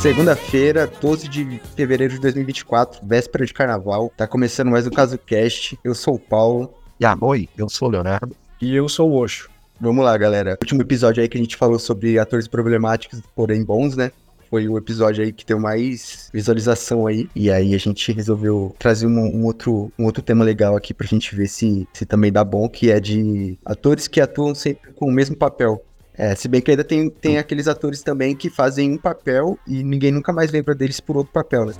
Segunda-feira, 12 de fevereiro de 2024, véspera de carnaval. Tá começando mais um Caso Cast. Eu sou o Paulo. Ah, oi, eu sou o Leonardo. E eu sou o Osho. Vamos lá, galera. Último episódio aí que a gente falou sobre atores problemáticos, porém bons, né? Foi o episódio aí que tem mais visualização aí. E aí a gente resolveu trazer um, um outro, um outro tema legal aqui pra gente ver se, se também dá bom, que é de atores que atuam sempre com o mesmo papel. É, se bem que ainda tem, tem aqueles atores também que fazem um papel e ninguém nunca mais lembra deles por outro papel, né?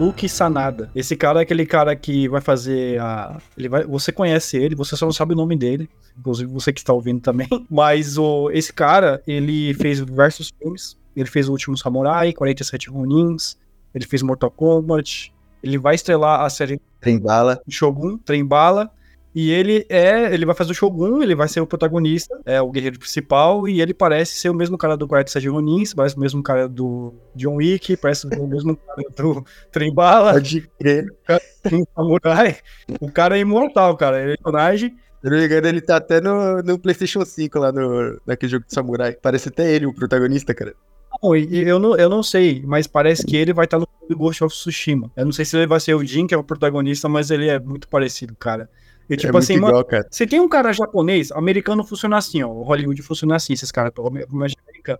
Luke Sanada. Esse cara é aquele cara que vai fazer a. Ele vai... Você conhece ele, você só não sabe o nome dele. Inclusive você que está ouvindo também. Mas o... esse cara, ele fez diversos filmes. Ele fez O Último Samurai, 47 Ronins. Ele fez Mortal Kombat. Ele vai estrelar a série Trembala. Shogun, Trembala. E ele é, ele vai fazer o Shogun, ele vai ser o protagonista, é o guerreiro principal, e ele parece ser o mesmo cara do 47 Ronins, parece o mesmo cara do John Wick, parece o mesmo cara do Trembala. Pode crer. Um samurai. O cara é imortal, cara. Ele é personagem. Se não me engano, ele tá até no, no PlayStation 5 lá no, naquele jogo de samurai. Parece até ele, o protagonista, cara. Não, eu não, eu não sei, mas parece que ele vai estar no Ghost of Tsushima. Eu não sei se ele vai ser o Jin, que é o protagonista, mas ele é muito parecido, cara. E, tipo é assim, mano, cara. você tem um cara japonês, americano funciona assim, ó. O Hollywood funciona assim, esses caras.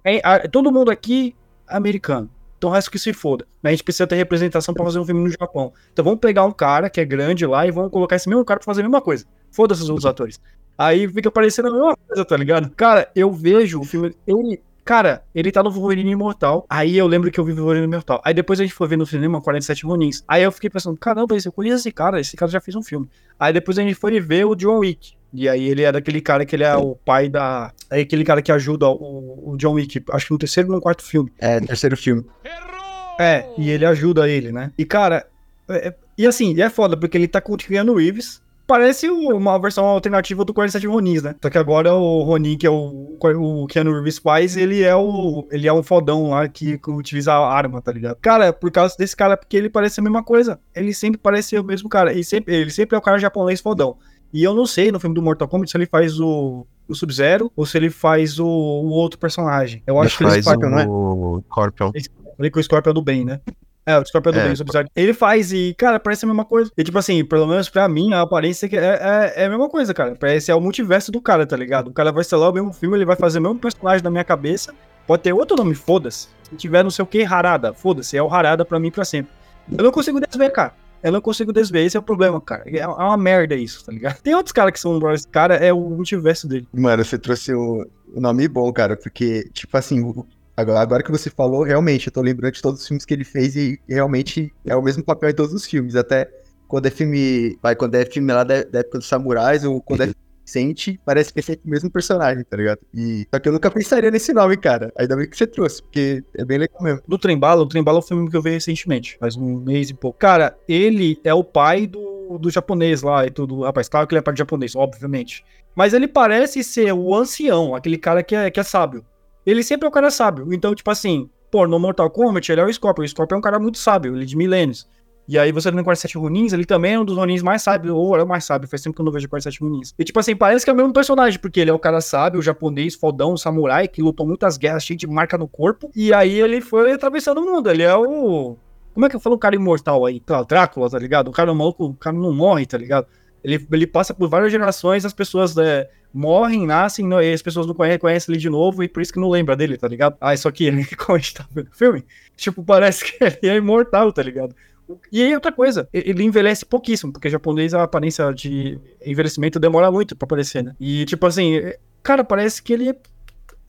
É, a- todo mundo aqui é americano. Então o resto que se foda. A gente precisa ter representação pra fazer um filme no Japão. Então vamos pegar um cara que é grande lá e vamos colocar esse mesmo cara pra fazer a mesma coisa. Foda-se os outros atores. Aí fica parecendo a mesma coisa, tá ligado? Cara, eu vejo o filme. Ele. Cara, ele tá no Wolverine Imortal. Aí eu lembro que eu vi Wolverine Imortal. Aí depois a gente foi ver no cinema 47 Ronins. Aí eu fiquei pensando, caramba, eu conheço esse cara, esse cara já fez um filme. Aí depois a gente foi ver o John Wick. E aí ele é daquele cara que ele é o pai da. É aquele cara que ajuda o, o John Wick, acho que no terceiro ou no quarto filme. É, terceiro filme. É, e ele ajuda ele, né? E cara, é- é- e assim, é foda, porque ele tá com o Keanu Reeves. Parece o- uma versão alternativa do 47 Ronins, né? Só que agora o Ronin, que é o, o Keanu Reeves faz, ele é o. Ele é um fodão lá que, que utiliza a arma, tá ligado? Cara, é por causa desse cara, porque ele parece a mesma coisa. Ele sempre parece o mesmo cara. Ele sempre, ele sempre é o cara japonês fodão. E eu não sei no filme do Mortal Kombat se ele faz o, o Sub-Zero ou se ele faz o, o outro personagem. Eu acho que ele faz faz, não é? o Scorpion. Falei que o Scorpion do bem, né? É, o Scorpion é do É, bem, o Sub-Zero. Ele faz e, cara, parece a mesma coisa. E, tipo assim, pelo menos pra mim, a aparência é, é, é a mesma coisa, cara. Parece é o multiverso do cara, tá ligado? O cara vai estelar o mesmo filme, ele vai fazer o mesmo personagem na minha cabeça. Pode ter outro nome, foda-se. Se tiver não sei o que, Harada, foda-se, é o Harada pra mim pra sempre. Eu não consigo desver, cara. Eu não consigo desver, esse é o problema, cara. É é uma merda isso, tá ligado? Tem outros caras que são brothers, cara, é o multiverso dele. Mano, você trouxe um nome bom, cara, porque, tipo assim, o- agora, agora que você falou, realmente, eu tô lembrando de todos os filmes que ele fez e realmente é o mesmo papel em todos os filmes. Até quando é filme. Vai, quando é filme lá da, da época dos samurais, ou quando é filme recente, parece que é sempre o mesmo personagem, tá ligado? E, só que eu nunca pensaria nesse nome, cara. Ainda bem que você trouxe, porque é bem legal mesmo. do Trembala, o Trembala é um filme que eu vi recentemente, faz um mês e pouco. Cara, ele é o pai do, do japonês lá e tudo. Rapaz, claro que ele é pai de japonês, obviamente. Mas ele parece ser o ancião, aquele cara que é, que é sábio. Ele sempre é o cara sábio. Então, tipo assim, pô, no Mortal Kombat ele é o Scorpion. O Scorpion é um cara muito sábio, ele é de milênios. E aí você no 47 Runins, ele também é um dos Runins mais sábios, ou é o mais sábio, faz tempo que eu não vejo 47 Runins. E tipo assim, parece que é o mesmo personagem, porque ele é o cara sábio, o japonês, fodão, samurai, que lutou muitas guerras, cheio de marca no corpo. E aí ele foi atravessando o mundo, ele é o... Como é que eu falo o cara imortal aí? Tá, Drácula, tá ligado? O cara maluco, o cara não morre, tá ligado? Ele, ele passa por várias gerações, as pessoas é, morrem, nascem, não- e as pessoas não conhecem, ele de novo, e por isso que não lembra dele, tá ligado? Ah, só que ele, como a gente tá vendo o filme, tipo, parece que ele é imortal, tá ligado? E aí, outra coisa, ele envelhece pouquíssimo, porque japonês, a aparência de envelhecimento demora muito pra aparecer, né? E, tipo assim, é- cara, parece que ele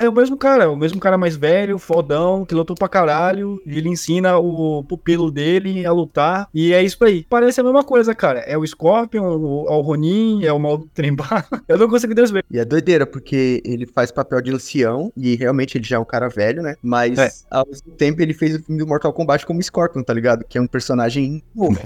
é é o mesmo cara, o mesmo cara mais velho, fodão, que lutou pra caralho, e ele ensina o pupilo dele a lutar, e é isso aí. Parece a mesma coisa, cara. É o Scorpion, o, é o Ronin, é o Mal Trembala. Eu não consigo desver. E é doideira, porque ele faz papel de ancião, e realmente ele já é um cara velho, né? Mas É. ao mesmo tempo ele fez o filme do Mortal Kombat como Scorpion, tá ligado? Que é um personagem novo.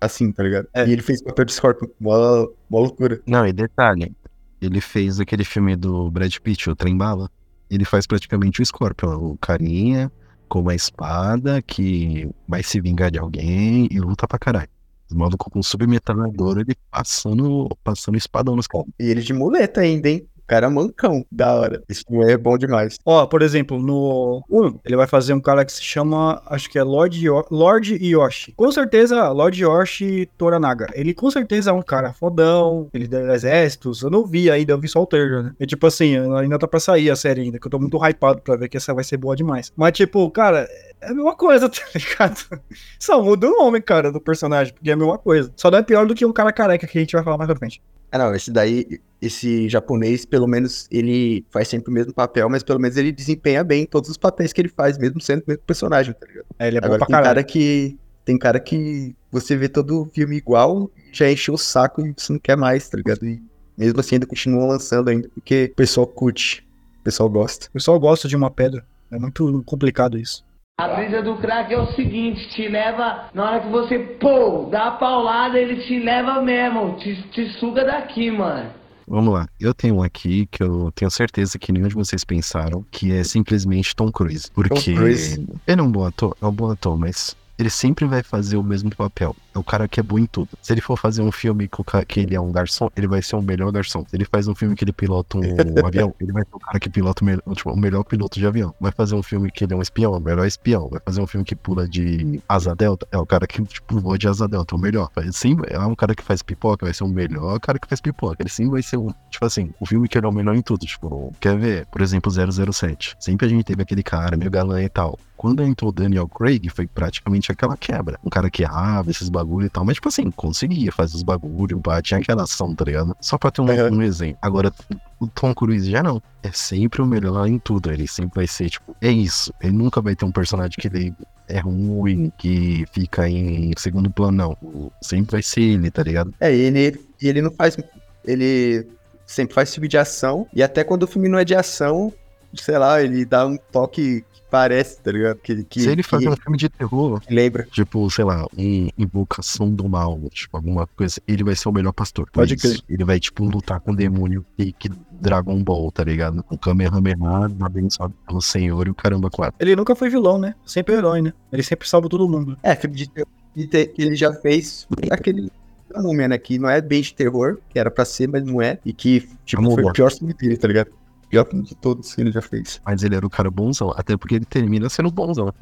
assim, tá ligado? É. E ele fez o papel de Scorpion. Mó, mó loucura. Não, e detalhe, ele fez aquele filme do Brad Pitt, o Trem Bala. Ele faz praticamente o Scorpion, o carinha com uma espada que vai se vingar de alguém e luta pra caralho. Os malucos com submetralhador, ele passando, passando espadão nos caras. E ele de muleta ainda, hein? Cara é mancão. Da hora. Filme é bom demais. Ó, por exemplo, no 1, ele vai fazer um cara que se chama, acho que é Lord, Yo Lord Yoshi. Com certeza, Lord Yoshi Toranaga. Ele com certeza é um cara fodão, ele é exércitos. Eu não vi ainda, eu vi só o trailer, né? É tipo assim, ainda tá pra sair a série ainda, que eu tô muito hypado pra ver que essa vai ser boa demais. Mas tipo, cara, é a mesma coisa, tá ligado? Só muda o nome, cara, do personagem, porque é a mesma coisa. Só não é pior do que um cara careca que a gente vai falar mais pra frente. Ah, não, esse daí, esse japonês, pelo menos, ele faz sempre o mesmo papel, mas pelo menos ele desempenha bem todos os papéis que ele faz, mesmo sendo o mesmo personagem, tá ligado? É, ele é bom Agora pra tem caralho. cara que. Tem cara que você vê todo o filme igual, já encheu o saco e você não quer mais, tá ligado? E mesmo assim ainda continuam lançando ainda, porque o pessoal curte, o pessoal gosta. O pessoal gosta de uma pedra. É muito complicado isso. A brisa do crack é o seguinte, te leva, na hora que você, pô, dá a paulada, ele te leva mesmo, te, te suga daqui, mano. Vamos lá, eu tenho um aqui que eu tenho certeza que nenhum de vocês pensaram, que é simplesmente Tom Cruise. Porque Cruise. ele é um bom ator, é um bom ator, mas ele sempre vai fazer o mesmo papel. É o cara que é bom em tudo. Se ele for fazer um filme o que ele é um garçom, ele vai ser o melhor garçom. Se ele faz um filme que ele pilota um avião, ele vai ser o cara que pilota o, melhor, tipo, o melhor piloto de avião. Vai fazer um filme que ele é um espião, o melhor espião. Vai fazer um filme que pula de asa delta, é o cara que tipo, voa de asa delta, o melhor. Sempre é um cara que faz pipoca, vai ser o melhor cara que faz pipoca. Ele sempre vai ser um, tipo assim, o filme que ele é o melhor em tudo. Tipo, quer ver? Por exemplo, 007. Sempre a gente teve aquele cara meio galã e tal. Quando entrou o Daniel Craig, foi praticamente aquela quebra. Um cara que abre esses bagulho e tal, mas tipo assim, conseguia fazer os bagulho, tinha aquela ação, tá ligado? Só pra ter um, Uhum. um exemplo. Agora, o Tom Cruise já não. É sempre o melhor em tudo. Ele sempre vai ser, tipo, é isso. Ele nunca vai ter um personagem que ele é ruim, que fica em segundo plano, não. Sempre vai ser ele, tá ligado? É, ele, ele não faz. Ele sempre faz filme de ação, e até quando o filme não é de ação, sei lá, ele dá um toque que parece, tá ligado? Que, que, Se ele fazer que, um filme de terror, lembra. tipo, sei lá, um invocação do mal, tipo, alguma coisa, ele vai ser o melhor pastor. Pode isso, Ele vai, tipo, lutar com o demônio e que Dragon Ball, tá ligado? O Kamehameha, abençoado pelo Senhor e o caramba quatro. Ele nunca foi vilão, né? Sempre herói, né? Ele sempre salva todo mundo. É, filme de terror que ele já fez aquele. Múmia, né? Que não é bem de terror, que era pra ser, mas não é. E que, tipo, Vamos foi o pior filme dele, tá ligado? O pior de todos que ele já fez. Mas ele era o cara bonzão, até porque ele termina sendo bonzão.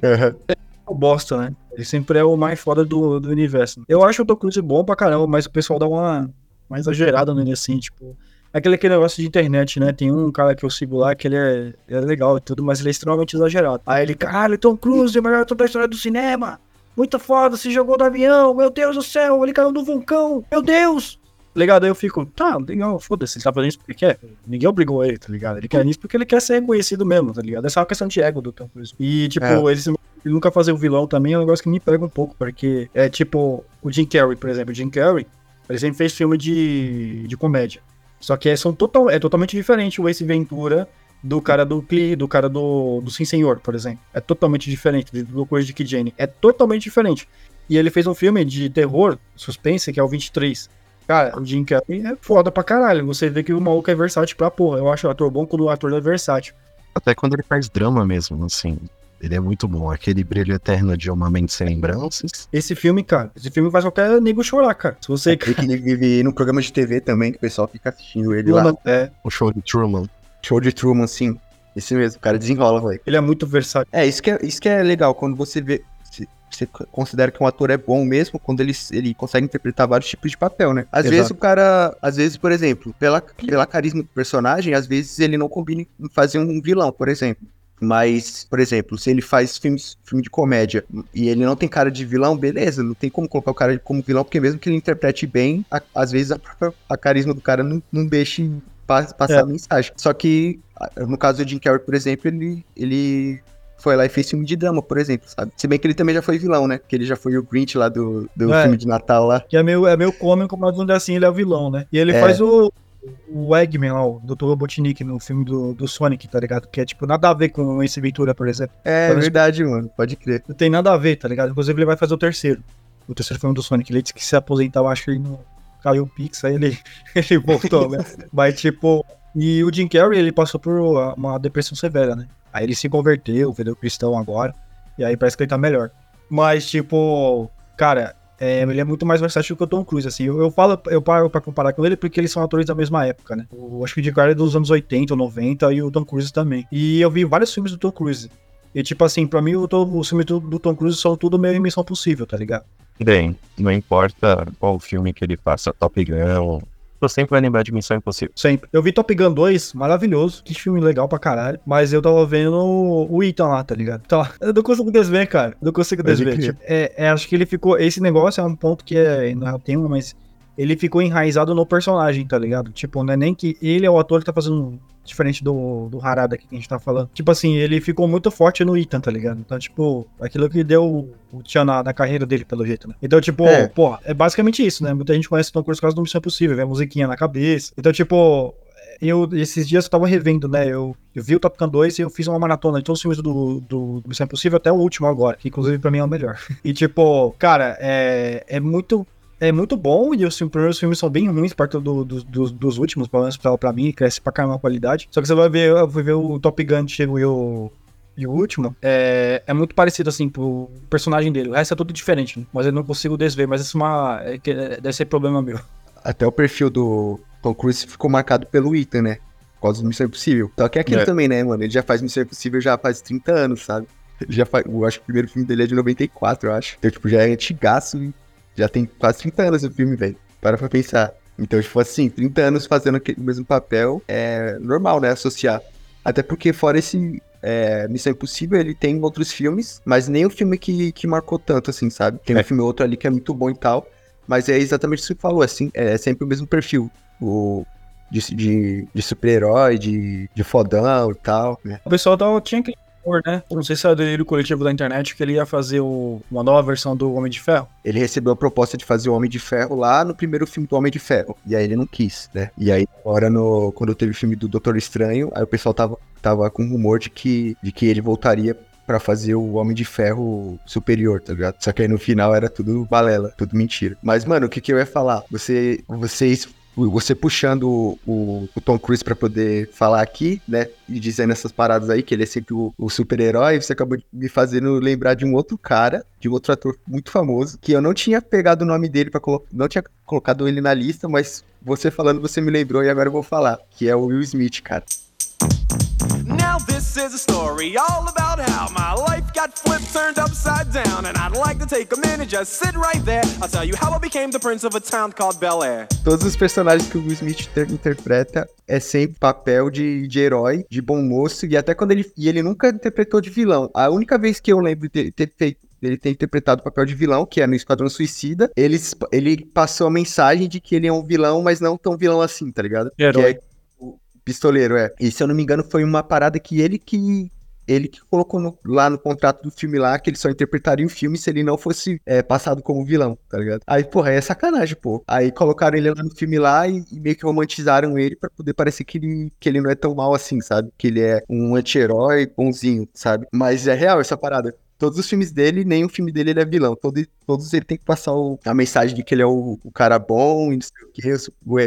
O bosta, né? Ele sempre é o mais foda do, do universo. Eu acho o Tom Cruise bom pra caramba, mas o pessoal dá uma, uma exagerada nele assim, tipo. É aquele, aquele negócio de internet, né? Tem um cara que eu sigo lá que ele é, ele é legal e tudo, mas ele é extremamente exagerado. Aí ele, caralho, Tom Cruise, o melhor ator da história do cinema. Muito foda, se jogou do avião, meu Deus do céu, ele caiu do vulcão, meu Deus! Ligado? Aí eu fico, tá, legal, foda-se, ele tá fazendo isso porque quer. Ninguém obrigou ele, tá ligado? Ele quer isso porque ele quer ser reconhecido mesmo, tá ligado? Essa é uma questão de ego do Tom Cruise. E, tipo, É. ele, se- ele nunca fazer o vilão também é um negócio que me pega um pouco, porque é tipo o Jim Carrey, por exemplo. O Jim Carrey, ele sempre fez filme de, de comédia. Só que é, são total, é totalmente diferente o Ace Ventura do cara do Cli, do cara do, do Sim Senhor, por exemplo. É totalmente diferente do, do Coisa de Kid Jane. É totalmente diferente. E ele fez um filme de terror, suspense, que é o 23. Cara, o Jim Carrey é foda pra caralho. Você vê que o maluco é versátil pra porra. Eu acho o ator bom quando o ator é versátil. Até quando ele faz drama mesmo, assim. Ele é muito bom. Aquele brilho eterno de Uma Mente Sem Lembranças. Esse filme, cara, esse filme faz qualquer nego chorar, cara. Se você. E que ele vive num programa de TV também, que o pessoal fica assistindo ele lá. É, O show de Truman. Show de Truman, sim. Esse mesmo, o cara desenrola, velho. ele é muito versátil. É, isso que é, isso que é legal, quando você vê. Você considera que um ator é bom mesmo quando ele, ele consegue interpretar vários tipos de papel, né? Às Exato. vezes o cara. Às vezes, por exemplo, pela, pela carisma do personagem, às vezes ele não combina em fazer um vilão, por exemplo. Mas, por exemplo, se ele faz filmes, filme de comédia e ele não tem cara de vilão, beleza, não tem como colocar o cara como vilão, porque mesmo que ele interprete bem, a- às vezes a, própria- a carisma do cara não, não deixa pa- passar É. a mensagem. Só que, no caso do Jim Carrey, por exemplo, ele, ele foi lá e fez filme de drama, por exemplo, sabe? Se bem que ele também já foi vilão, né? Que ele já foi o Grinch lá do, do É. filme de Natal lá. Que é meio, é meio cômico, mas ainda assim ele é o vilão, né? E ele É. faz o, o Eggman lá, o Dr. Robotnik no filme do, do Sonic, tá ligado? Que é tipo nada a ver com esse Ventura, por exemplo. É Parece- verdade, mano. Pode crer. Não tem nada a ver, tá ligado? Inclusive ele vai fazer o terceiro. o terceiro filme do Sonic. Ele disse que se aposentar, eu acho que ele não caiu o Pix, aí ele, ele voltou, né? Mas, tipo, e o Jim Carrey, ele passou por uma depressão severa, né? Aí ele se converteu, virou cristão agora, e aí parece que ele tá melhor. Mas, tipo, cara, é, ele é muito mais versátil que o Tom Cruise, assim. Eu, eu falo, eu paro pra comparar com ele porque eles são atores da mesma época, né? Eu acho que o Carrey é dos anos 80 ou 90 e o Tom Cruise também. E eu vi vários filmes do Tom Cruise. E, tipo assim, pra mim, o, o filme do, do Tom Cruise são tudo meio missão possível, tá ligado? Bem, não importa qual filme que ele faça, Top Gun, você sempre vai lembrar de Missão Impossível. Sempre. Eu vi Top Gun 2, maravilhoso. Que filme legal pra caralho. Mas eu tava vendo o Ethan lá, tá ligado? Tá. Eu não consigo desver, cara. Eu não consigo desver. Tipo, é, é, acho que ele ficou. Esse negócio é um ponto que é. Não é o tema, mas ele ficou enraizado no personagem, tá ligado? Tipo, não é nem que ele é o ator que tá fazendo diferente do, do Harada aqui que a gente tá falando. Tipo assim, ele ficou muito forte no Ethan, tá ligado? Então, tipo, aquilo que deu o tchan na, na, carreira dele, pelo jeito, né? Então, tipo, é. pô, é basicamente isso, né? Muita gente conhece o Tom Cruise por causa do Missão Impossível, vê a musiquinha na cabeça. Então, tipo, eu, esses dias eu tava revendo, né? Eu, eu vi o Top Gun 2 e eu fiz uma maratona de todos os filmes do, do, do Missão Impossível até o último agora, que inclusive pra mim é o melhor. E tipo, cara, é, é muito é muito bom e os primeiros filmes são bem ruins, perto do, do, do, dos últimos, pelo menos pra, pra mim, cresce pra caramba a qualidade. Só que você vai ver, eu fui ver o Top Gun chegou e o, e o último, é, é muito parecido, assim, pro personagem dele. O resto é tudo diferente, né? mas eu não consigo desver, mas isso é uma, é, deve ser problema meu. Até o perfil do Tom Cruise ficou marcado pelo Ethan, né? Por causa do Missão Impossível. Só que é aquilo é. também, né, mano? Ele já faz Missão Impossível já faz 30 anos, sabe? Ele já faz, eu acho que o primeiro filme dele é de 94, eu acho. Então, tipo, já é antigaço já tem quase 30 anos o filme, velho. Para pra pensar. Então, tipo assim, 30 anos fazendo o mesmo papel é normal, né? Associar. Até porque, fora esse é, Missão Impossível, ele tem outros filmes, mas nem o filme que, que marcou tanto, assim, sabe? Tem é. um filme ou outro ali que é muito bom e tal. Mas é exatamente isso que você falou, assim, é sempre o mesmo perfil. O, de, de, de super-herói, de, de fodão e tal. Né? O pessoal tá, tinha que né? Não sei se era dele coletivo da internet que ele ia fazer o, uma nova versão do Homem de Ferro. Ele recebeu a proposta de fazer o Homem de Ferro lá no primeiro filme do Homem de Ferro. E aí ele não quis, né? E aí, agora, no, quando teve o filme do Doutor Estranho, aí o pessoal tava, tava com rumor de que, de que ele voltaria para fazer o Homem de Ferro superior, tá ligado? Só que aí no final era tudo balela, tudo mentira. Mas, mano, o que, que eu ia falar? Você, vocês você puxando o, o, Tom Cruise para poder falar aqui, né? E dizendo essas paradas aí, que ele é sempre o, o super-herói, você acabou me fazendo lembrar de um outro cara, de um outro ator muito famoso, que eu não tinha pegado o nome dele para colocar. Não tinha colocado ele na lista, mas você falando, você me lembrou e agora eu vou falar, que é o Will Smith, cara. Now is a story all about how my life got flipped, turned upside down, and I'd like to take a minute, just sit right there. I'll tell you how I became the prince of a town called Bel Air. Todos os personagens que o Will Smith interpreta é sempre papel de, de herói, de bom moço, e até quando ele. E ele nunca interpretou de vilão. A única vez que eu lembro de ter feito ele tem interpretado o papel de vilão, que é no Esquadrão Suicida. Ele, ele passou a mensagem de que ele é um vilão, mas não tão vilão assim, tá ligado? Herói. Que é Pistoleiro, é. E se eu não me engano, foi uma parada que ele que. Ele que colocou no, lá no contrato do filme lá que ele só interpretaria o filme se ele não fosse é, passado como vilão, tá ligado? Aí, porra, é sacanagem, pô. Aí colocaram ele lá no filme lá e, e meio que romantizaram ele para poder parecer que ele, que ele não é tão mal assim, sabe? Que ele é um anti-herói bonzinho, sabe? Mas é real essa parada todos os filmes dele, nenhum filme dele ele é vilão. Todo, todos ele tem que passar o, a mensagem de que ele é o, o cara bom e não sei o que, o,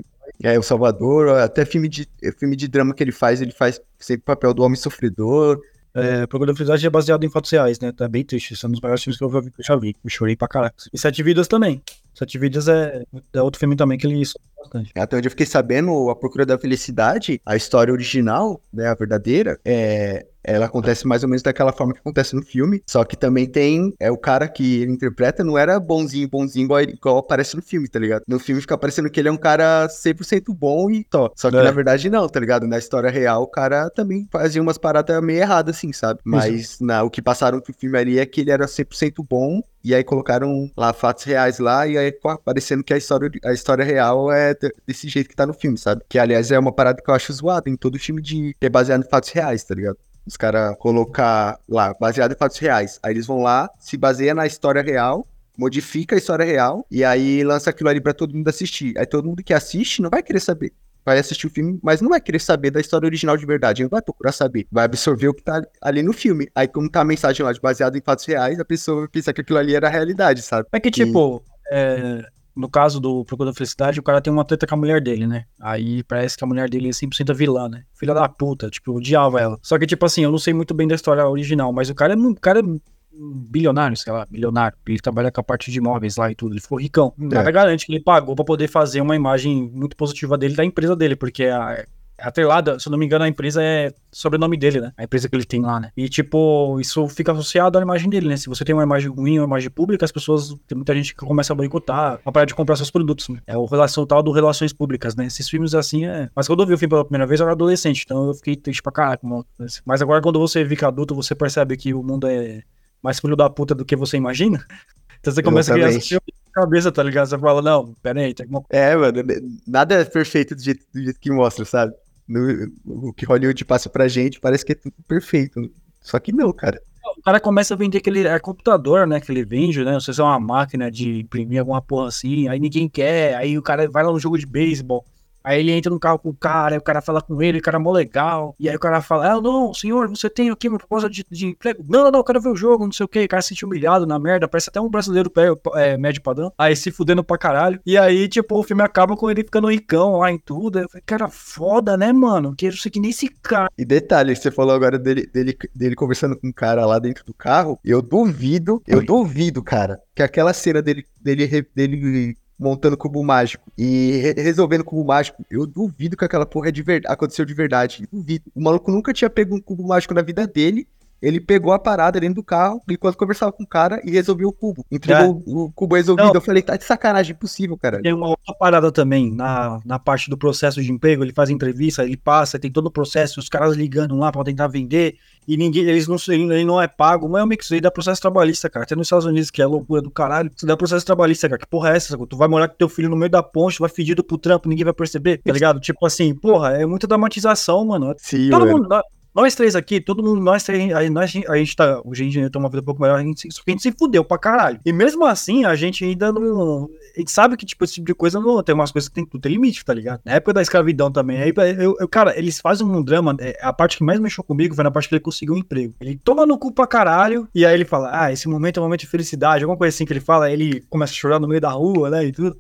é, o Salvador, até filme de, filme de drama que ele faz, ele faz sempre o papel do homem sofredor. É, Procura da Felicidade é baseado em fatos reais, né? Tá bem triste. Esse é um dos maiores filmes que eu já vi. Eu chorei pra caraca. E Sete Vidas também. Sete Vidas é, é outro filme também que ele bastante. Até onde eu fiquei sabendo, A Procura da Felicidade, a história original, né, a verdadeira, é, ela acontece mais ou menos daquela forma que acontece no filme. Só que também tem. É o cara que ele interpreta não era bonzinho, bonzinho, igual, igual aparece no filme, tá ligado? No filme fica parecendo que ele é um cara 100% bom e tó. Só que é. na verdade não, tá ligado? Na história real, o cara também fazia umas paradas meio erradas, assim, sabe? Mas na, o que passaram pro filme ali é que ele era 100% bom e aí colocaram lá fatos reais lá, e aí parecendo que a história, a história real é desse jeito que tá no filme, sabe? Que aliás é uma parada que eu acho zoada em todo filme de que é baseado em fatos reais, tá ligado? Os caras colocar lá, baseado em fatos reais. Aí eles vão lá, se baseia na história real, modifica a história real, e aí lança aquilo ali pra todo mundo assistir. Aí todo mundo que assiste não vai querer saber vai assistir o filme, mas não vai querer saber da história original de verdade, não vai procurar saber, vai absorver o que tá ali no filme. Aí, como tá a mensagem lá de baseado em fatos reais, a pessoa vai pensar que aquilo ali era a realidade, sabe? É que, tipo, é, no caso do Procura da Felicidade, o cara tem uma treta com a mulher dele, né? Aí parece que a mulher dele é 100% a vilã, né? Filha da puta, tipo, odiava ela. Só que, tipo assim, eu não sei muito bem da história original, mas o cara é, um- o cara é bilionário, sei lá, milionário. Ele trabalha com a parte de imóveis lá e tudo. Ele ficou ricão. Nada garante que ele pagou pra poder fazer uma imagem muito positiva dele da empresa dele, porque a. A atrelada, se eu não me engano, a empresa é sobrenome dele, né? A empresa que ele tem lá, né? E, tipo, isso fica associado à imagem dele, né? Se você tem uma imagem ruim, uma imagem pública, as pessoas. Tem muita gente que começa a boicotar, a parar de comprar seus produtos, né? É o relação tal do relações públicas, né? Esses filmes assim é. Mas quando eu vi o filme pela primeira vez, eu era adolescente, então eu fiquei triste pra caralho. como- Mas agora, quando você fica adulto, você percebe que o mundo é mais filho da puta do que você imagina. Então você começa a criar Exatamente. cabeça, tá ligado? Você fala, não, pera aí, tem alguma É, mano, nada é perfeito do jeito, do jeito que mostra, sabe? No- o que Hollywood passa pra gente parece que é tudo perfeito. Só que não, cara. O cara começa a vender aquele é computador, né? Que ele vende, né? Não sei se é uma máquina de imprimir alguma porra assim. Aí ninguém quer. Aí o cara vai lá no jogo de beisebol. Aí ele entra no carro com o cara, aí o cara fala com ele, o cara é mó legal. E aí o cara fala: Ah, não, senhor, você tem aqui uma proposta de, de emprego? Não, não, não, eu quero ver o jogo, não sei o que. O cara se sente humilhado na merda, parece até um brasileiro é, médio padrão. Aí se fudendo pra caralho. E aí, tipo, o filme acaba com ele ficando ricão lá em tudo. Eu falei, cara, foda, né, mano? Quero ser que nem esse cara. E detalhe, você falou agora dele, dele, dele conversando com um cara lá dentro do carro. Eu duvido, eu duvido, cara, que aquela cena dele, dele, dele montando cubo mágico e re- resolvendo cubo mágico, eu duvido que aquela porra é de aconteceu de verdade. Duvido. O maluco nunca tinha pego um cubo mágico na vida dele. Ele pegou a parada dentro do carro enquanto conversava com o cara e resolveu o cubo. Entregou o cubo resolvido. Não. Eu falei, tá de sacanagem, impossível, cara. Tem uma outra parada também, na, na parte do processo de emprego, ele faz entrevista, ele passa, tem todo o processo, os caras ligando lá pra tentar vender, e ninguém, eles não ele, não é pago, mas é um mix aí dá processo trabalhista, cara. Até nos Estados Unidos, que é loucura do caralho, você dá processo trabalhista, cara. Que porra é essa? Tu vai morar com teu filho no meio da ponte, vai fedido pro trampo, ninguém vai perceber, tá ligado? Tipo assim, porra, é muita dramatização, mano. Sim, Todo mano. mundo, nós, três aqui, todo mundo, nós três, a, nós, a gente tá, hoje a gente tem uma vida um pouco melhor, a gente, só que a gente se fudeu pra caralho. E mesmo assim, a gente ainda não, a gente sabe que, tipo, esse tipo de coisa não, tem umas coisas que tem, tudo tem limite, tá ligado? Na época da escravidão também, aí, eu, eu- cara, eles fazem um drama, é, a parte que mais mexeu comigo foi na parte que ele conseguiu um emprego. Ele toma no cu pra caralho, e aí ele fala, ah, esse momento é um momento de felicidade, alguma coisa assim que ele fala, aí ele começa a chorar no meio da rua, né, e tudo.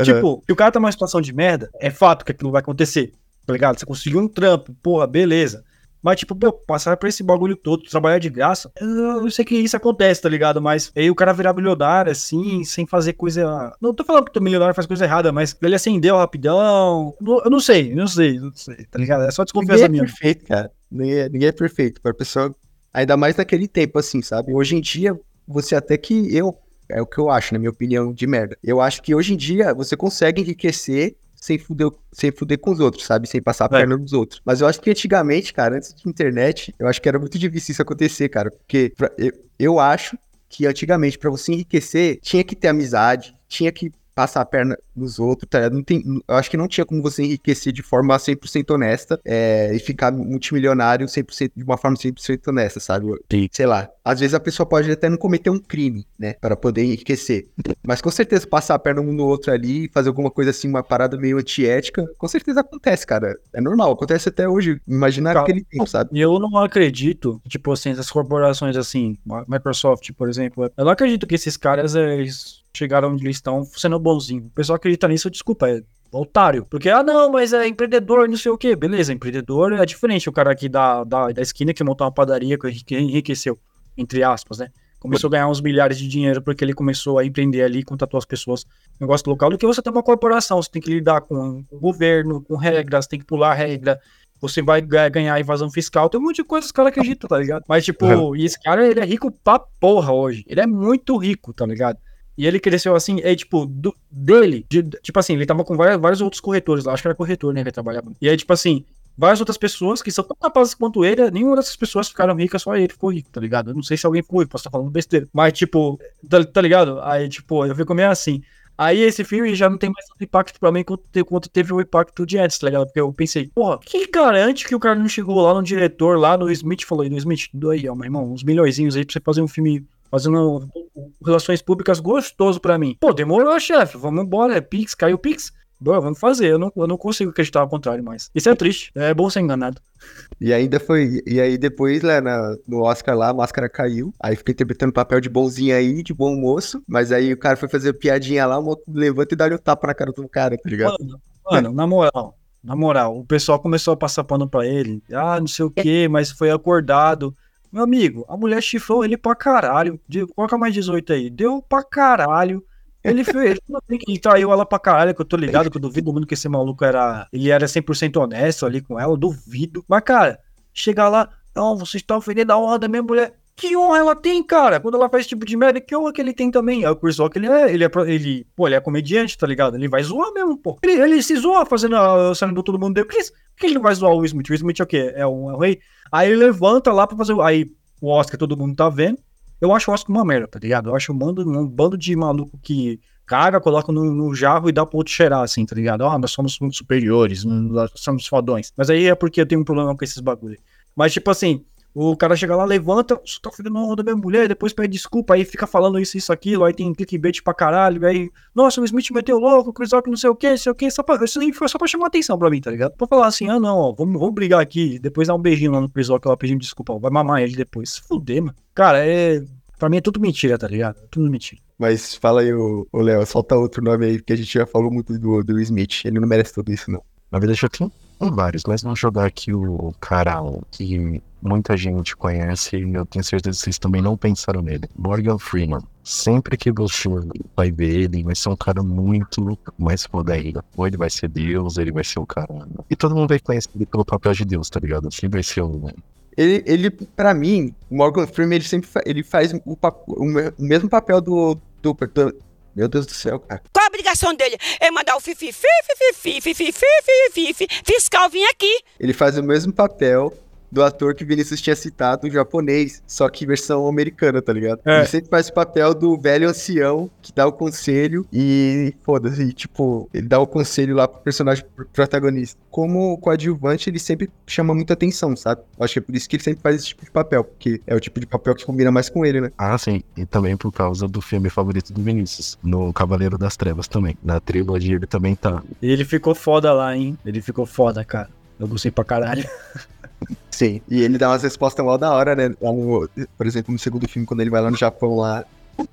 Aham. Tipo, se o cara tá numa situação de merda, é fato que aquilo vai acontecer, tá ligado? Você conseguiu um trampo, porra, beleza. Mas, tipo, pô, passar por esse bagulho todo, trabalhar de graça, eu, eu sei que isso acontece, tá ligado? Mas aí o cara virar milionário, assim, sem fazer coisa. Não tô falando que o milionário faz coisa errada, mas ele acendeu rapidão. Eu não sei, não sei, não sei, tá ligado? É só desconfiança Ninguém é minha. perfeito, cara. Ninguém é, ninguém é perfeito. Pra pessoa, ainda mais naquele tempo, assim, sabe? Hoje em dia, você até que eu. É o que eu acho, na minha opinião, de merda. Eu acho que hoje em dia você consegue enriquecer sem fuder, sem fuder com os outros, sabe? Sem passar a É. perna nos outros. Mas eu acho que antigamente, cara, antes de internet, eu acho que era muito difícil isso acontecer, cara. Porque pra- eu, eu acho que antigamente, pra você enriquecer, tinha que ter amizade, tinha que passar a perna nos outros, tá? ligado? Não tem, eu acho que não tinha como você enriquecer de forma 100% honesta é, e ficar multimilionário 100%, de uma forma 100% honesta, sabe? Sim. Sei lá. Às vezes a pessoa pode até não cometer um crime, né? Para poder enriquecer. Mas com certeza passar a perna um no outro ali, fazer alguma coisa assim, uma parada meio antiética, com certeza acontece, cara. É normal, acontece até hoje. Imaginar Cara, aquele tempo, sabe? E eu não acredito, tipo assim, essas corporações assim, Microsoft, por exemplo, eu não acredito que esses caras eles chegaram onde eles estão sendo bonzinho. O pessoal acredita nisso, desculpa, é otário. Porque, ah, não, mas é empreendedor, não sei o quê. Beleza, empreendedor é diferente. O cara aqui da, da, da esquina que montou uma padaria que enrique- enriqueceu, entre aspas, né? Começou a ganhar uns milhares de dinheiro porque ele começou a empreender ali, contratou as pessoas negócio local, do que você ter uma corporação. Você tem que lidar com o governo, com regras, tem que pular regra, você vai ga- ganhar evasão fiscal, tem um monte de coisas que os caras acreditam, tá ligado? Mas, tipo, Uhum. e esse cara, ele é rico pra porra hoje. Ele é muito rico, tá ligado? E ele cresceu assim, é tipo, do- dele, de- tipo assim, ele tava com várias- vários outros corretores lá, acho que era corretor, né, que ele trabalhava. E aí, tipo assim, várias outras pessoas que são tão capazes quanto ele, nenhuma dessas pessoas ficaram ricas, só ele ficou rico, tá ligado? Eu não sei se alguém rico, posso estar falando besteira. Mas, tipo, tá, tá ligado? Aí, tipo, eu fico meio assim. Aí esse filme já não tem mais tanto impacto pra mim quanto, quanto teve o impacto de antes, tá ligado? Porque eu pensei, porra, quem garante que o cara não chegou lá no diretor, lá no Smith, falou aí, no Smith, doei, ó, meu irmão, uns milhõezinhos aí pra você fazer um filme, fazendo relações públicas gostoso pra mim. Pô, demorou, chefe, vamos embora, é Pix, caiu o Pix. Bom, vamos fazer. Eu não, eu não consigo acreditar ao contrário mais. Isso é triste. É bom ser enganado. E ainda foi. E aí depois, lá na- no Oscar lá, a máscara caiu. Aí fica interpretando papel de bonzinho aí, de bom moço. Mas aí o cara foi fazer piadinha lá, o levanta e dá-lhe um tapa na cara do cara, tá ligado? Mano, mano, na moral, na moral, o pessoal começou a passar pano pra ele. Ah, não sei o que, mas foi acordado. Meu amigo, a mulher chifrou ele pra caralho. De- Coloca mais 18 aí. Deu pra caralho. Ele fez, não tem que traiu ela pra caralho, que eu tô ligado, que eu duvido muito que esse maluco era. Ele era 100% honesto ali com ela, eu duvido. Mas, cara, chegar lá, não, você está ofendendo a honra da minha mulher. Que honra ela tem, cara? Quando ela faz esse tipo de merda, que honra que ele tem também? Aí o Chris Rock, ele é, ele é, ele, pô, ele é comediante, tá ligado? Ele vai zoar mesmo, pô. Ele, ele se zoa fazendo a cena do todo mundo. Por que, por que ele não vai zoar o Smith? O Smith é o quê? É o, é o rei? Aí ele levanta lá pra fazer. Aí o Oscar todo mundo tá vendo. Eu acho o Oscar uma merda, tá ligado? Eu acho um bando, um bando de maluco que caga, coloca no, no jarro e dá pro outro cheirar, assim, tá ligado? Ah, nós somos muito superiores, nós somos fodões. Mas aí é porque eu tenho um problema com esses bagulho. Mas, tipo assim, o cara chega lá, levanta, você tá honra da minha mulher, depois pede desculpa, aí fica falando isso, isso, aquilo, aí tem clickbait pra caralho, aí, nossa, o Smith meteu louco, o Chris Rock não sei o que, não sei o que, só pra, isso foi só pra chamar atenção pra mim, tá ligado? Pra falar assim, ah não, ó, vamos, vamos brigar aqui, depois dar um beijinho lá no Chris Rock, lá pedindo desculpa, ó, vai mamar ele depois. Se fuder, mano. Cara, é. Pra mim é tudo mentira, tá ligado? É tudo mentira. Mas fala aí, ô Léo, solta outro nome aí, porque a gente já falou muito do, do Smith. Ele não merece tudo isso, não. Na verdade, eu tenho vários, mas vamos jogar aqui o cara que muita gente conhece e eu tenho certeza que vocês também não pensaram nele. Morgan Freeman. Sempre que você vai ver ele, vai ser um cara muito mais foda ainda. Ou ele vai ser Deus, ele vai ser o cara. E todo mundo vai conhecer ele pelo papel de Deus, tá ligado? Assim vai ser o. Ele, ele pra mim, Morgan Freeman, ele sempre fa- ele faz o, o o mesmo papel do, do, do- Meu Deus do céu, cara. Qual a obrigação dele? É mandar o fifi, fifi, fifi, fifi, fifi, fifi, fiscal vir aqui. Ele faz o mesmo papel do ator que o Vinícius tinha citado, o japonês, só que versão americana, tá ligado? É. Ele sempre faz o papel do velho ancião que dá o conselho e foda-se, tipo, ele dá o conselho lá pro personagem pr- protagonista. Como coadjuvante, ele sempre chama muita atenção, sabe? Acho que é por isso que ele sempre faz esse tipo de papel, porque é o tipo de papel que combina mais com ele, né? Ah, sim. E também por causa do filme favorito do Vinícius, no Cavaleiro das Trevas também. Na trilogia ele também tá. E ele ficou foda lá, hein? Ele ficou foda, cara. Eu gostei pra caralho. Sim. E ele dá umas respostas mal da hora, né? Por exemplo, no segundo filme, quando ele vai lá no Japão lá,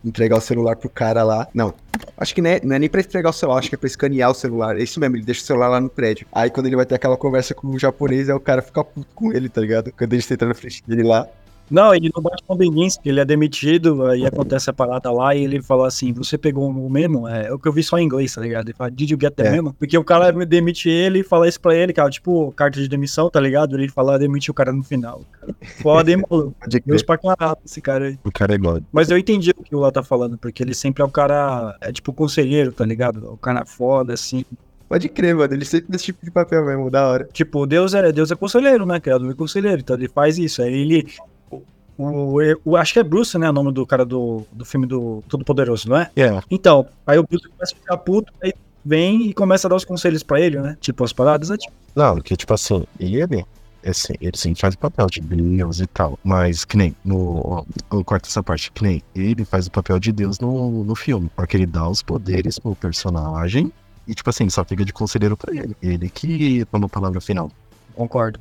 entregar o celular pro cara lá. Não. Acho que não é, não é nem pra entregar o celular, acho que é pra escanear o celular. É isso mesmo, ele deixa o celular lá no prédio. Aí quando ele vai ter aquela conversa com o japonês, aí o cara fica puto com ele, tá ligado? Quando ele senta na frente dele lá. Não, ele não bate com ninguém, ele é demitido, aí acontece a parada lá e ele fala assim: você pegou o memo? É, é o que eu vi só em inglês, tá ligado? Ele fala, did you get the É. memo? Porque o cara demite ele e fala isso pra ele, cara, tipo, carta de demissão, tá ligado? Ele fala, demite o cara no final. Cara. Foda, hein? Pode Deus pra caralho esse cara aí. O cara é igual. Mas eu entendi o que o Lá tá falando, porque ele sempre é o cara, é tipo conselheiro, tá ligado? O cara foda, assim. Pode crer, mano. Ele sempre faz esse tipo de papel mesmo, da hora. Tipo, Deus é, Deus é conselheiro, né? Criador e conselheiro. Então ele faz isso. Aí ele. O, o- acho que é Bruce, né? O nome do cara do, do filme do Todo Poderoso, não é? É, Então, aí o Bruce começa a ficar puto, aí vem e começa a dar os conselhos pra ele, né? Tipo, as paradas, é tipo. Não, que tipo assim, ele, assim, ele sim faz o papel de Deus e tal. Mas que nem, no. Eu corto essa parte, que nem ele faz o papel de Deus no, no filme. Porque ele dá os poderes pro personagem. E, tipo assim, só fica de conselheiro pra ele. Ele que toma a palavra final. Concordo.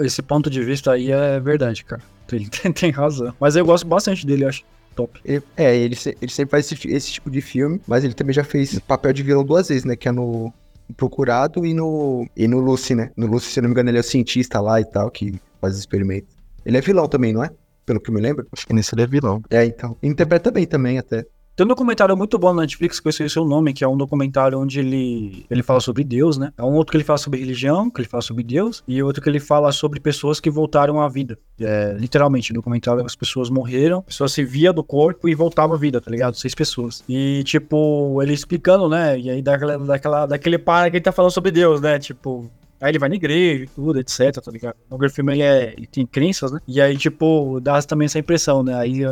Esse ponto de vista aí é verdade, cara. Ele tem, tem razão. Mas eu gosto bastante dele, eu acho top. Ele- é, ele, ele sempre faz esse, esse tipo de filme, mas ele também já fez papel de vilão duas vezes, né? Que é no Procurado e no, e no Lucy, né? No Lucy, se eu não me engano, ele é o cientista lá e tal, que faz os experimentos. Ele é vilão também, não é? Pelo que eu me lembro. Acho que nesse ele é vilão. É, então. Interpreta bem também, até. Tem um documentário muito bom na Netflix, que eu esqueci o nome, que é um documentário onde ele, ele fala sobre Deus, né? É um outro que ele fala sobre religião, que ele fala sobre Deus, e outro que ele fala sobre pessoas que voltaram à vida. É, literalmente, no documentário as pessoas morreram, a pessoa se via do corpo e voltava à vida, tá ligado? Seis pessoas. E, tipo, ele explicando, né? E aí daquela, daquela, daquele para que ele tá falando sobre Deus, né? Tipo, Aí ele vai na igreja e tudo, etc, tá ligado? O Freeman, ele, é, ele tem crenças, né? E aí, tipo, dá também essa impressão, né? Aí,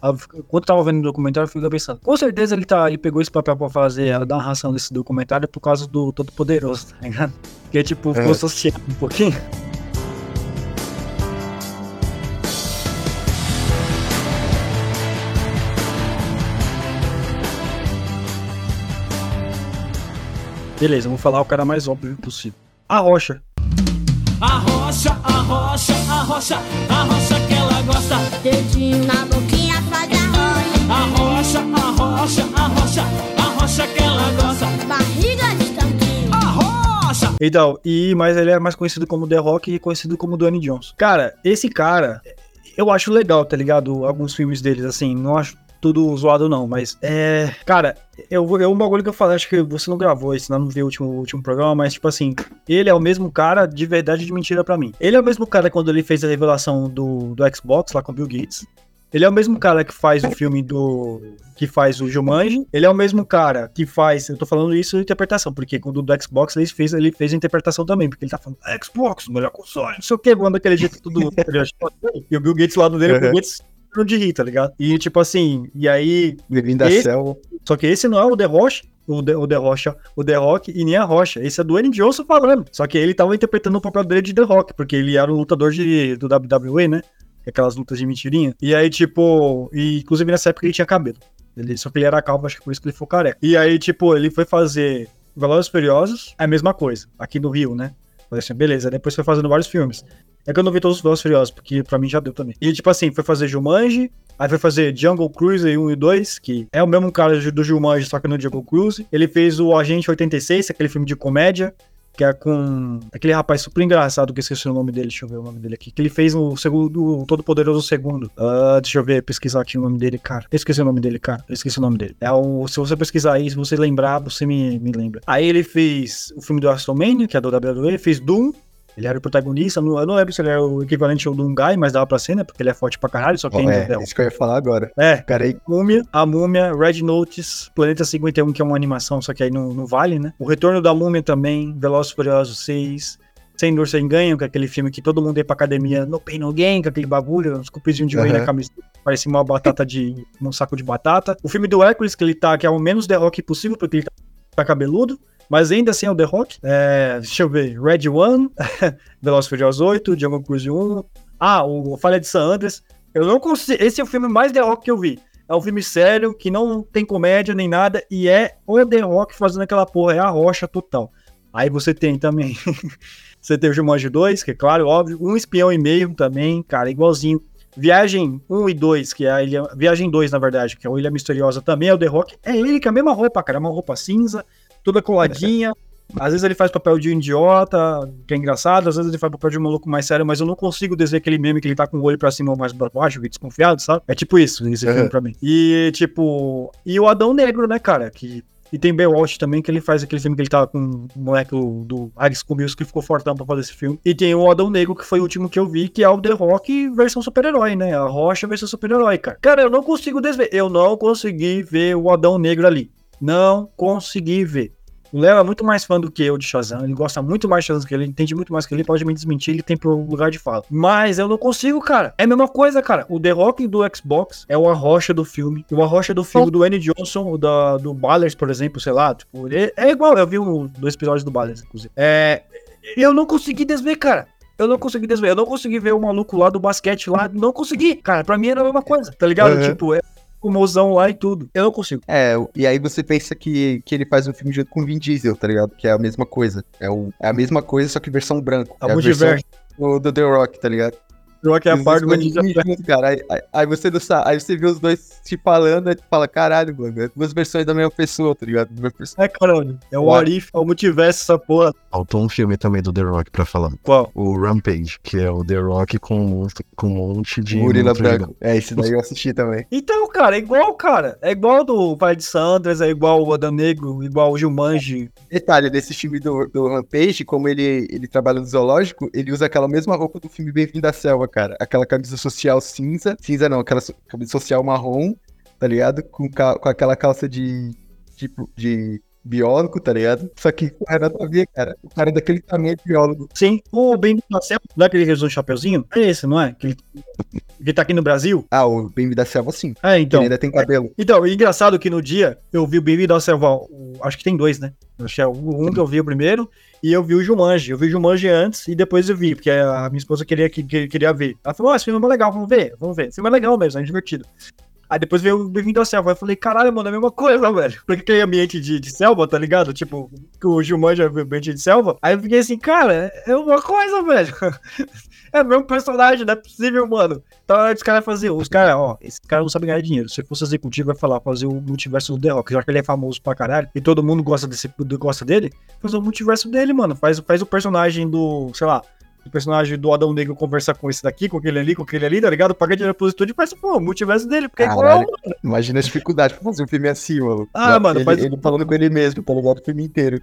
quando eu tava vendo o documentário, eu fico pensando, com certeza ele, tá, ele pegou esse papel pra fazer a narração desse documentário por causa do Todo Poderoso, tá ligado? Porque, tipo, ficou É. associado um pouquinho. Beleza, vou falar o cara mais óbvio possível. A Rocha. A rocha, a rocha, a rocha, a rocha gosta. Dedinho na boquinha faz a rocha. A rocha, a rocha, a rocha, a rocha que ela gosta. Barriga de tanquinho. A rocha! Então, e, mas ele é mais conhecido como The Rock e conhecido como Dwayne Johnson. Cara, esse cara, eu acho legal, tá ligado? Alguns filmes deles, assim, não acho tudo zoado não, mas é... Cara, eu, vou- é um bagulho que eu falei, acho que você não gravou isso, não viu o último, o último programa, mas tipo assim, ele é o mesmo cara de verdade de mentira pra mim. Ele é o mesmo cara quando ele fez a revelação do, do Xbox lá com o Bill Gates. Ele é o mesmo cara que faz o filme do. que faz o Jumanji. Ele é o mesmo cara que faz. Eu tô falando isso de interpretação, porque quando o do Xbox ele fez, ele fez a interpretação também, porque ele tá falando Xbox, o melhor console, não sei o que, quando aquele jeito tudo. e o Bill Gates lá do dele, o Bill Uhum. Gates não de rir, tá ligado? E tipo assim, e aí. Bem-vindo à. Só que esse não é o The Rocha. O The, o The Rocha, o The Rock e nem a Rocha. Esse é do Dwayne Johnson falando. Só que ele tava interpretando o papel dele de The Rock, porque ele era um lutador de, do WWE, né? Aquelas lutas de mentirinha. E aí, tipo, e, inclusive nessa época ele tinha cabelo. Ele, só que ele era calvo, acho que por isso que ele ficou careca. E aí, tipo, ele foi fazer Velozes Furiosos, é a mesma coisa, aqui no Rio, né? Falei assim, beleza. Depois foi fazendo vários filmes. É que eu não vi todos os Velozes Furiosos, porque pra mim já deu também. E, tipo assim, foi fazer Jumanji, Aí foi fazer Jungle Cruise 1 e 2, que é o mesmo cara do Jumanji, só que no Jungle Cruise. Ele fez o Agente 86, aquele filme de comédia, que é com aquele rapaz super engraçado, que eu esqueci o nome dele, deixa eu ver o nome dele aqui. Que ele fez o segundo, o Todo Poderoso Segundo. Ah, deixa eu ver, pesquisar aqui o nome dele, cara. Eu esqueci o nome dele, cara. Eu esqueci o nome dele. É o, se você pesquisar aí, se você lembrar, você me, me lembra. Aí ele fez o filme do WrestleMania, que é do WWE, fez Doom, ele era o protagonista, eu não lembro se ele era o equivalente ao Doomguy, mas dava pra ser, né? Porque ele é forte pra caralho, só que ainda É, é, isso que eu ia falar agora. é, Cara, aí, Múmia, a Múmia, Red Notice, Planeta 51, que é uma animação, só que aí não, não vale, né? O Retorno da Múmia também, Velozes Furiosos 6, Sem Dor Sem Ganho, que é aquele filme que todo mundo ia pra academia, No Pain No Gain, com aquele bagulho, uns cupizinhos de whey Aham. na camisa, parecia uma batata de... um saco de batata. O filme do Hércules, que ele tá, que é o menos The Rock possível, porque ele tá cabeludo, mas ainda assim é o The Rock. É, deixa eu ver, Red One, Velozes Furiosos 8, Jungle Cruise 1, ah, o Falha de San Andreas, eu não consigo. Esse é o filme mais The Rock que eu vi. É um filme sério, que não tem comédia nem nada, e é o The Rock fazendo aquela porra, é a rocha total. Aí você tem também. você tem o Jumanji 2, que é claro, óbvio. Um espião e meio também, cara, igualzinho. Viagem 1 e 2, que é a ilha. Viagem 2, na verdade, que é a Ilha Misteriosa também, é o The Rock. É ele com a mesma roupa, cara. Uma roupa cinza, toda coladinha. Às vezes ele faz papel de um idiota, que é engraçado, às vezes ele faz papel de um maluco mais sério, mas eu não consigo dizer aquele meme que ele tá com o olho pra cima ou mais pra baixo, desconfiado, sabe? É tipo isso, esse Uhum. filme pra mim. E, tipo, e o Adão Negro, né, cara? Que, e tem Baywatch também, que ele faz aquele filme que ele tá com o moleque do, do School Musical, que ficou fortão pra fazer esse filme. E tem o Adão Negro, que foi o último que eu vi, que é o The Rock versão super-herói, né? A Rocha versão super-herói, cara. Cara, eu não consigo desver. Eu não consegui ver o Adão Negro ali. Não consegui ver. O Léo é muito mais fã do que eu de Shazam. Ele gosta muito mais de Shazam que ele, entende muito mais que ele, pode me desmentir, ele tem pro lugar de fala. Mas eu não consigo, cara. É a mesma coisa, cara. O The Rock do Xbox é o Arrocha do filme. O Arrocha do filme do Annie Johnson, o da, do Ballers, por exemplo, sei lá. Tipo, ele- é igual, eu vi um, dois episódios do Ballers, inclusive. É. Eu não consegui desver, cara. Eu não consegui desver. Eu não consegui ver o maluco lá do basquete lá. Não consegui. Cara, pra mim era a mesma coisa, tá ligado? Uhum. Tipo, é o mozão lá e tudo. Eu não consigo. É, e aí você pensa que, que ele faz um filme junto com o Vin Diesel, tá ligado? Que é a mesma coisa. É, o, é a mesma coisa, só que versão branco. A é a versão do, do The Rock, tá ligado? Eu que é a parte do juntos, cara. Aí, aí- aí você não sabe, aí você vê os dois se falando, aí tu fala, caralho, mano, é duas versões da mesma pessoa, tá ligado? É, caralho. É o. Arif, é o multiverso, essa porra. Faltou um filme também do The Rock pra falar. Qual? O Rampage, que é o The Rock com, com um monte de. Gorila monstro branco. É, esse daí eu assisti também. Então, cara, é igual, cara. É igual do Pai de Sandras, é igual o Adam Negro, igual o Gilmanji. Detalhe, desse filme do, do Rampage, como ele, ele trabalha no zoológico, ele usa aquela mesma roupa do filme Bem-vindo à Selva, cara. Aquela camisa social cinza. Cinza não, aquela camisa social marrom, tá ligado? Com, com aquela calça de. Tipo, de biólogo, tá ligado? Só que o cara nada a ver, cara. O cara é daquele tamanho de biólogo. Sim, o Marcel, não é aquele que usa um chapeuzinho? É esse, não é? Que, ele- que tá aqui no Brasil? Ah, o Bem-vindo à Selva, sim. É, Então, então. ele ainda tem cabelo. Então, e engraçado que no dia eu vi o Bem-vindo ao Selva, o- acho que tem dois, né? Acho que é o um que eu vi o primeiro e eu vi o Jumanji. Eu vi o Jumanji antes e depois eu vi, porque a minha esposa queria, que, que- queria ver. Ela falou, ó, esse filme é legal, vamos ver, vamos ver. Esse filme é legal mesmo, é divertido. Aí depois veio o Bem-vindo à Selva. Eu falei, caralho, mano, é a mesma coisa, velho. Porque aquele ambiente de, de selva, tá ligado? Tipo, que o Gilmanja é ambiente de selva. Aí eu fiquei assim, cara, é uma coisa, velho. É o mesmo personagem, não é possível, mano. Então os caras fazer. Os caras, ó, esse cara não sabe ganhar dinheiro. Se fosse executivo, vai falar, fazer o multiverso do The Rock, já que ele é famoso pra caralho e todo mundo gosta, desse, gosta dele, fazer o multiverso dele, mano. Faz, faz o personagem do, sei lá, o personagem do Adão Negro conversar com esse daqui, com aquele ali, com aquele ali, tá ligado? Paga dinheiro pro estúdio e faz, pô, o multiverso dele, porque é igual, Caralho. mano. Imagina a dificuldade pra fazer um filme assim, mano. Ah, mano, ele, faz- ele falando com ele mesmo, tá ligado? O filme inteiro.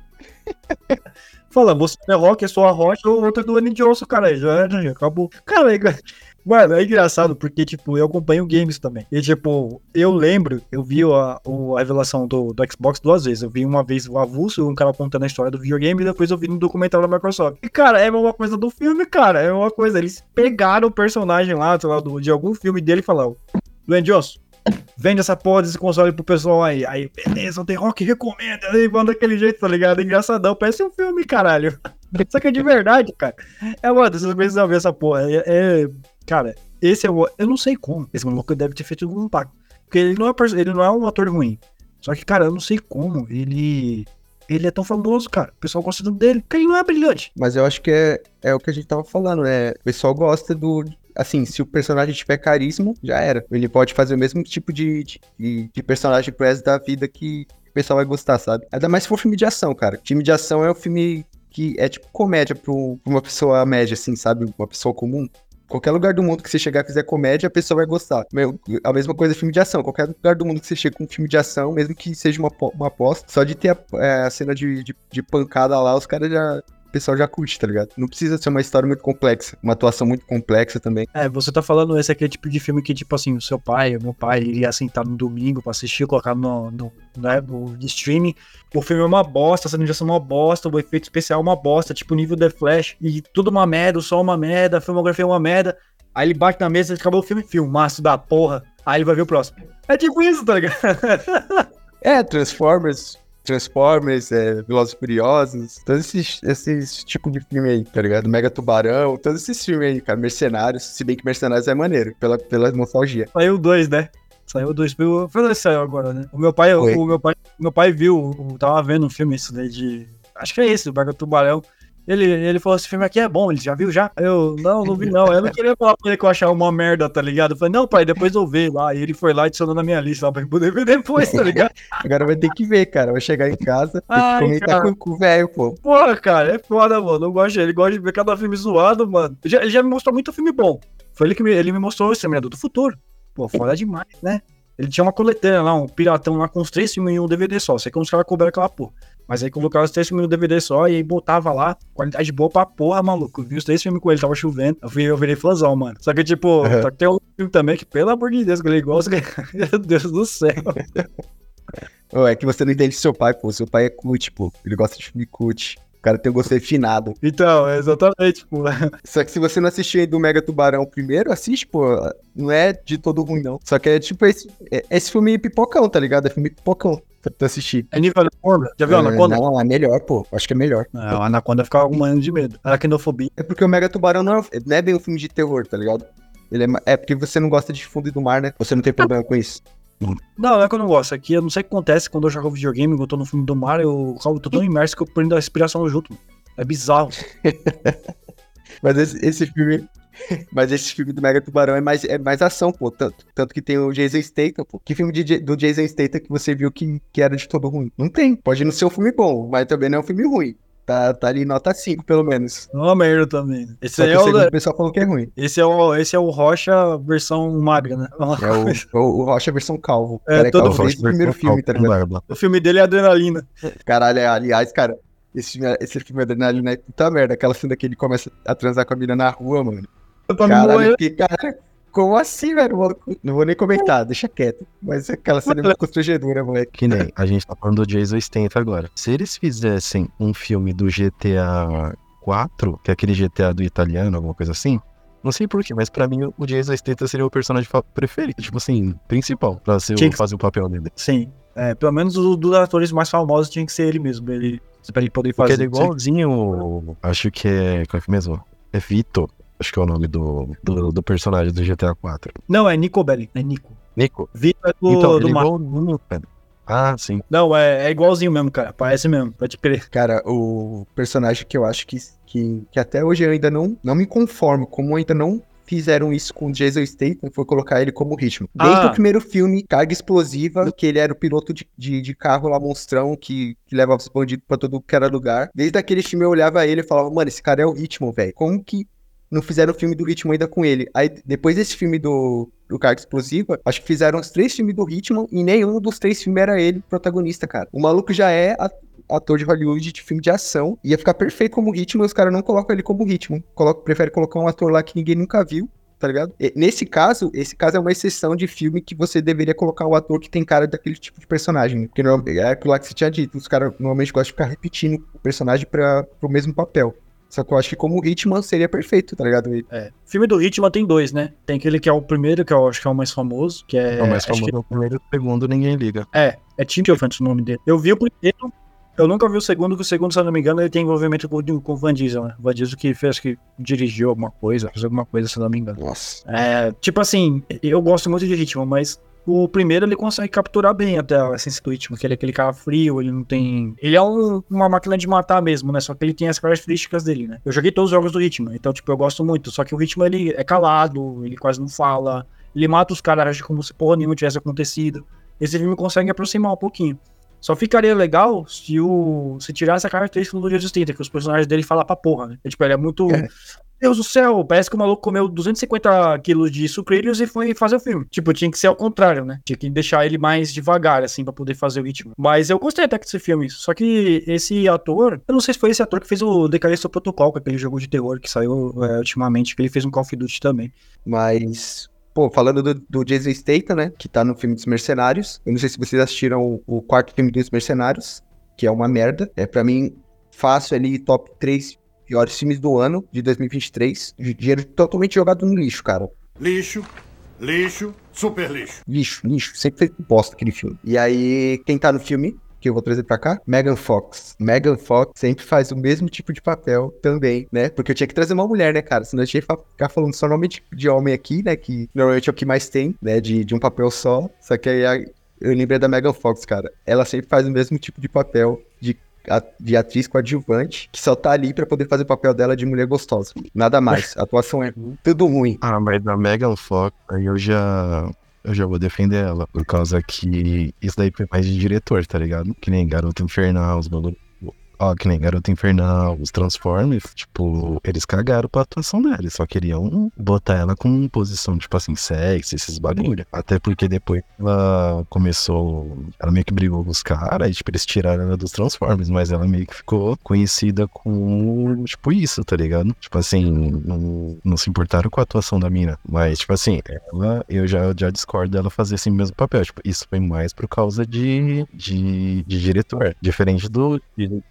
Fala, você é rock, eu sou a rocha, o outro é do Annie Johnson, cara. Já já acabou. Cara, mano, é engraçado porque, tipo, eu acompanho games também. E, tipo, eu lembro, eu vi a, a revelação do, do Xbox duas vezes. Eu vi uma vez o avulso, um cara contando a história do videogame, e depois eu vi no documentário da Microsoft. E, cara, é uma coisa do filme, cara. É uma coisa. Eles pegaram o personagem lá, sei lá, do- de algum filme dele e falaram: Dwayne Johnson. Vende essa porra desse console pro pessoal aí. Aí, beleza, o The Rock recomenda. Aí vão daquele jeito, tá ligado? Engraçadão. Parece um filme, caralho. Só que é de verdade, cara. É, mano, vocês precisam ver essa porra. É, é- cara, esse é o. Eu não sei como. Esse maluco deve ter feito algum impacto. Porque ele não é, ele não é um ator ruim. Só que, cara, eu não sei como. Ele. Ele é tão famoso, cara. O pessoal gosta tanto dele. Porque ele não é brilhante. Mas eu acho que é, é o que a gente tava falando, né? O pessoal gosta do. Assim, se o personagem tiver carisma, já era. Ele pode fazer o mesmo tipo de, de, de personagem pro resto da vida que o pessoal vai gostar, sabe? Ainda mais se for filme de ação, cara. Filme de ação é um filme que é tipo comédia pra uma pessoa média, assim, sabe? Uma pessoa comum. Qualquer lugar do mundo que você chegar e fizer comédia, a pessoa vai gostar. Meu, a mesma coisa filme de ação. Qualquer lugar do mundo que você chega com um filme de ação, mesmo que seja uma, uma aposta, só de ter a, é, a cena de, de, de pancada lá, os caras já. O pessoal já curte, tá ligado? Não precisa ser uma história muito complexa. Uma atuação muito complexa também. É, você tá falando esse aquele tipo de filme que, tipo assim, o seu pai, o meu pai, iria sentar no domingo pra assistir, colocar no, no, né, no streaming. O filme é uma bosta, a cena de ação é uma bosta, o efeito especial é uma bosta, tipo nível The Flash, e tudo uma merda, o som é uma merda, a filmografia é uma merda. Aí ele bate na mesa e acabou o filme, filmaço da porra. Aí ele vai ver o próximo. É tipo isso, tá ligado? É, Transformers. Transformers, é, Velozes e Furiosos, todos esses, esses tipos de filme aí, tá ligado? Mega Tubarão, todos esses filmes aí, cara. Mercenários, se bem que Mercenários é maneiro, pela, pela nostalgia. Saiu dois, né? Saiu dois. Foi dois saiu agora, né? O meu pai, o meu pai, meu pai viu, tava vendo um filme esse daí de. Acho que é esse, o Barca Tubarão. Ele, ele falou: esse filme aqui é bom, ele já viu já? Eu, não, não vi não. Eu não queria falar pra ele que eu achava uma merda, tá ligado? Eu falei, não, pai, depois eu ver lá. E ele foi lá e adicionou na minha lista lá pra poder ver depois, tá ligado? Agora vai ter que ver, cara. Vai chegar em casa, que comentar cara. com, o velho, pô. Porra, cara, é foda, mano. Eu gosto, ele gosta de ver cada filme zoado, mano. Ele já, ele já me mostrou muito filme bom. Foi ele que me, ele me mostrou o Exterminador do Futuro. Pô, foda demais, né? Ele tinha uma coletânea lá, um piratão lá com os três filmes em um DVD só. Sei como os caras cobraram aquela porra. Mas aí colocava os três filmes no DVD só e aí botava lá, qualidade boa pra porra, maluco. Vi os três filmes com ele, tava chovendo. Eu, fui, eu virei fãzão, mano. Só que, tipo, Uhum. só que tem um filme também que, pelo amor de Deus, que ele gosta. Meu Deus do céu. É que você não entende seu pai, pô. Seu pai é cult, pô. Ele gosta de filme cult. O cara tem um gosto refinado. Então, é exatamente, pô. Só que se você não assistiu aí do Mega Tubarão primeiro, assiste, pô. Não é de todo ruim, não. Só que é tipo esse, é- esse filme pipocão, tá ligado? É filme pipocão pra tu assistir. É nível Anaconda. Já viu É, Anaconda? Não, é melhor, pô. Acho que é melhor. É, o Anaconda ficava arrumando de medo. Aracnofobia. É porque o Mega Tubarão não é, não é bem um filme de terror, tá ligado? Ele é, é porque você não gosta de fundo do mar, né? Você não tem problema com isso. Não, não é que eu não gosto. Aqui eu não sei o que acontece quando eu jogo videogame, eu tô no filme do mar, eu, eu tô tão imerso que eu prendo a respiração junto. mano. É bizarro. Mas esse, esse filme. Mas esse filme do Mega Tubarão é mais, é mais ação, pô. Tanto, tanto que tem o Jason Statham, pô. Que filme de do Jason Statham que você viu que, que era de todo ruim? Não tem. Pode não ser um filme bom, mas também não é um filme ruim. Tá, tá ali nota 5, pelo menos. É uma merda também. Esse é o o, segundo o pessoal falou que é ruim. esse é o, esse é o Rocha versão magra, né? É o, o, o Rocha versão calvo. É, Cara, é todo calvo desde o primeiro filme, tá com ligado? barba. O filme dele é adrenalina. Caralho, é, aliás, cara, esse filme, esse filme Adrenalina é puta merda. Aquela cena que ele começa a transar com a mina na rua, mano. Pra me Caralho, que cara. Como assim, velho? Não vou nem comentar, deixa quieto. Mas aquela cena é muito constrangedora, moleque. Que nem a gente tá falando do Jason Statham agora. Se eles fizessem um filme do GTA 4, que é aquele GTA do italiano, alguma coisa assim, não sei porquê, mas pra mim o Jason Statham seria o personagem preferido, tipo assim, principal, pra ser o, que- fazer o papel dele. Sim. É, pelo menos o dos atores mais famosos tinha que ser ele mesmo. Ele, pra ele poder Porque fazer. ele é igualzinho, acho que é, qual é que é mesmo? É Vito, acho que é o nome do, do, do personagem do GTA 4. Não, é Nico Belli. É Nico. Nico. Vitor é do, então, do igual o. Ah, sim. Não, é, é igualzinho mesmo, cara. Parece mesmo, pode crer. Cara, o personagem que eu acho que, que, que até hoje eu ainda não, não me conformo, como ainda não fizeram isso com o Jason Statham, foi colocar ele como ritmo. Desde Ah. o primeiro filme, Carga Explosiva, que ele era o piloto de, de, de carro lá, monstrão, que, que levava os bandidos pra todo que era lugar. Desde aquele filme eu olhava ele e falava, mano, esse cara é o ritmo, velho. Como que não fizeram o filme do ritmo ainda com ele? Aí, depois desse filme do, do Carga Explosiva, acho que fizeram os três filmes do ritmo e nenhum dos três filmes era ele protagonista, cara. O maluco já é ator de Hollywood de filme de ação, ia ficar perfeito como ritmo, e os caras não colocam ele como ritmo. Coloca, prefere colocar um ator lá que ninguém nunca viu, tá ligado? E nesse caso, esse caso é uma exceção de filme que você deveria colocar o ator que tem cara daquele tipo de personagem. Porque é aquilo lá que você tinha dito, os caras normalmente gostam de ficar repetindo o personagem para pro mesmo papel. Só que eu acho que como ritmo seria perfeito, tá ligado? É. Filme do Ritmo tem dois, né? Tem aquele que é o primeiro, que eu acho que é o mais famoso, que é. É, o mais acho que- famoso é o primeiro e o segundo, ninguém liga. É, é Tim Chofant o nome dele. Eu vi o primeiro, eu nunca vi o segundo, que o segundo, se eu não me engano, ele tem envolvimento com, com o Van Diesel, né? O Van Diesel que fez, que dirigiu alguma coisa, fez alguma coisa, se eu não me engano. Nossa. É, tipo assim, eu gosto muito de ritmo, mas o primeiro ele consegue capturar bem até a essência do ritmo, que ele é aquele cara frio, ele não tem. Ele é um- uma máquina de matar mesmo, né? Só que ele tem as características dele, né? Eu joguei todos os jogos do ritmo, então, tipo, eu gosto muito. Só que o ritmo ele é calado, ele quase não fala, ele mata os caras como se porra nenhuma tivesse acontecido. Esse filme consegue aproximar um pouquinho. Só ficaria legal se o. se tirasse a característica do Jason Statham, que os personagens dele falam pra porra, né? Tipo, ele é muito. É. Deus do céu, parece que o maluco comeu 250 quilos de sucrilhos e foi fazer o filme. Tipo, tinha que ser ao contrário, né? Tinha que deixar ele mais devagar, assim, pra poder fazer o ritmo. Mas eu gostei até desse filme. Só que esse ator, eu não sei se foi esse ator que fez o Decalista Protocol, que é aquele jogo de terror que saiu é, ultimamente, que ele fez um Call of Duty também. Mas, pô, falando do, do Jason Statham, né? Que tá no filme dos Mercenários. Eu não sei se vocês assistiram o, o quarto filme dos Mercenários, que é uma merda. É pra mim fácil ali top 3 piores filmes do ano de 2023. De Dinheiro totalmente jogado no lixo, cara. Lixo, lixo, super lixo. Lixo, lixo. Sempre foi bosta aquele filme. E aí, quem tá no filme, que eu vou trazer pra cá, Megan Fox. Megan Fox sempre faz o mesmo tipo de papel também, né? Porque eu tinha que trazer uma mulher, né, cara? Senão eu que ficar falando só nome de, de homem aqui, né? Que normalmente é o que mais tem, né? De, de um papel só. Só que aí a- eu lembrei da Megan Fox, cara. Ela sempre faz o mesmo tipo de papel de, de atriz coadjuvante, que só tá ali pra poder fazer o papel dela de mulher gostosa. Nada mais. A atuação é tudo ruim. Ah, mas da Megan Fox, aí eu já. Eu já vou defender ela, por causa que isso daí foi mais de diretor, tá ligado? Que nem Garota Infernal, os bagulho. Ó, que nem Garota Infernal, os Transformers, tipo, eles cagaram pra atuação dela. Eles só queriam botar ela com posição, tipo assim, sexy, esses bagulho. Até porque depois ela começou. Ela meio que brigou com os caras e, tipo, eles tiraram ela dos Transformers, mas ela meio que ficou conhecida como, tipo, isso, tá ligado? Tipo assim, não, não se importaram com a atuação da mina. Mas, tipo assim, ela, eu já, já discordo dela fazer esse mesmo papel. Tipo, isso foi mais por causa de, de, de diretor. Diferente do de,